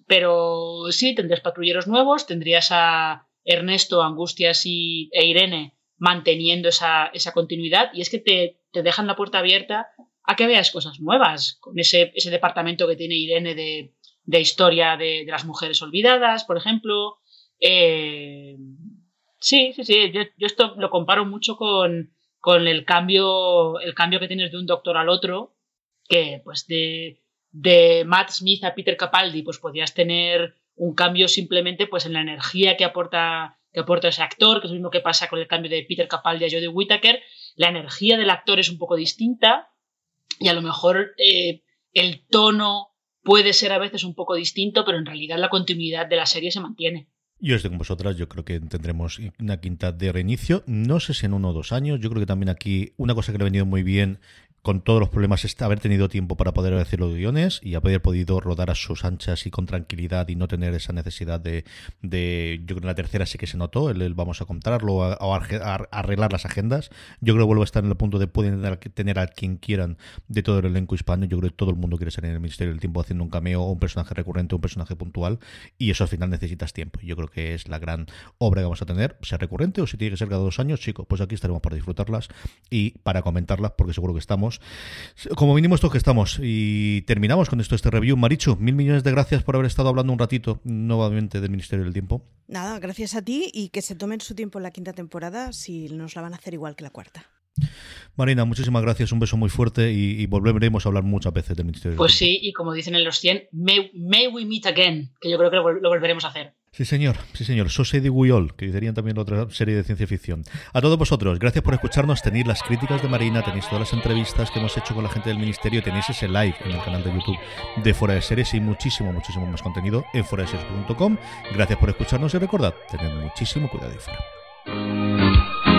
pero sí, tendrías patrulleros nuevos, tendrías a Ernesto, Angustias y, e Irene manteniendo esa, esa continuidad. Y es que te, te dejan la puerta abierta a que veas cosas nuevas, con ese, ese departamento que tiene Irene de, de historia de, las mujeres olvidadas, por ejemplo. Eh, sí, sí, sí, yo, esto lo comparo mucho con, con, el, cambio, el cambio que tienes de un doctor al otro, que pues de, de Matt Smith a Peter Capaldi, pues podías tener un cambio simplemente pues en la energía que aporta que aporta ese actor, que es lo mismo que pasa con el cambio de Peter Capaldi a Jodie Whittaker, la energía del actor es un poco distinta y a lo mejor eh, el tono puede ser a veces un poco distinto, pero en realidad la continuidad de la serie se mantiene. Yo estoy con vosotras, yo creo que tendremos una quinta de reinicio, no sé si en uno o dos años, yo creo que también aquí una cosa que le ha venido muy bien con todos los problemas, haber tenido tiempo para poder hacer los guiones y haber podido rodar a sus anchas y con tranquilidad y no tener esa necesidad de, de yo creo que en la tercera sí que se notó, el, vamos a contarlo o arreglar las agendas. Yo creo que vuelvo a estar en el punto de pueden tener a quien quieran de todo el elenco hispano. Yo creo que todo el mundo quiere salir en el Ministerio del Tiempo haciendo un cameo o un personaje recurrente o un personaje puntual y eso al final necesitas tiempo. Yo creo que es la gran obra que vamos a tener, sea recurrente o si tiene que ser cada dos años, chicos, pues aquí estaremos para disfrutarlas y para comentarlas porque seguro que estamos como mínimo esto que estamos. Y terminamos con esto, este review. Marichu, mil millones de gracias por haber estado hablando un ratito nuevamente del Ministerio del Tiempo. Nada, gracias a ti y que se tomen su tiempo en la quinta temporada si nos la van a hacer igual que la cuarta. Marina, muchísimas gracias, un beso muy fuerte y, volveremos a hablar muchas veces del Ministerio. Pues sí, y como dicen en los 100, may, we meet again, que yo creo que lo volveremos a hacer. Sí, señor, sí, señor. Society We All, que dirían también otra serie de ciencia ficción. A todos vosotros, gracias por escucharnos. Tenéis las críticas de Marina, tenéis todas las entrevistas que hemos hecho con la gente del ministerio, tenéis ese live en el canal de YouTube de Fuera de Series y muchísimo, muchísimo más contenido en foradeseries.com. Gracias por escucharnos y recordad, tened muchísimo cuidado y fuera.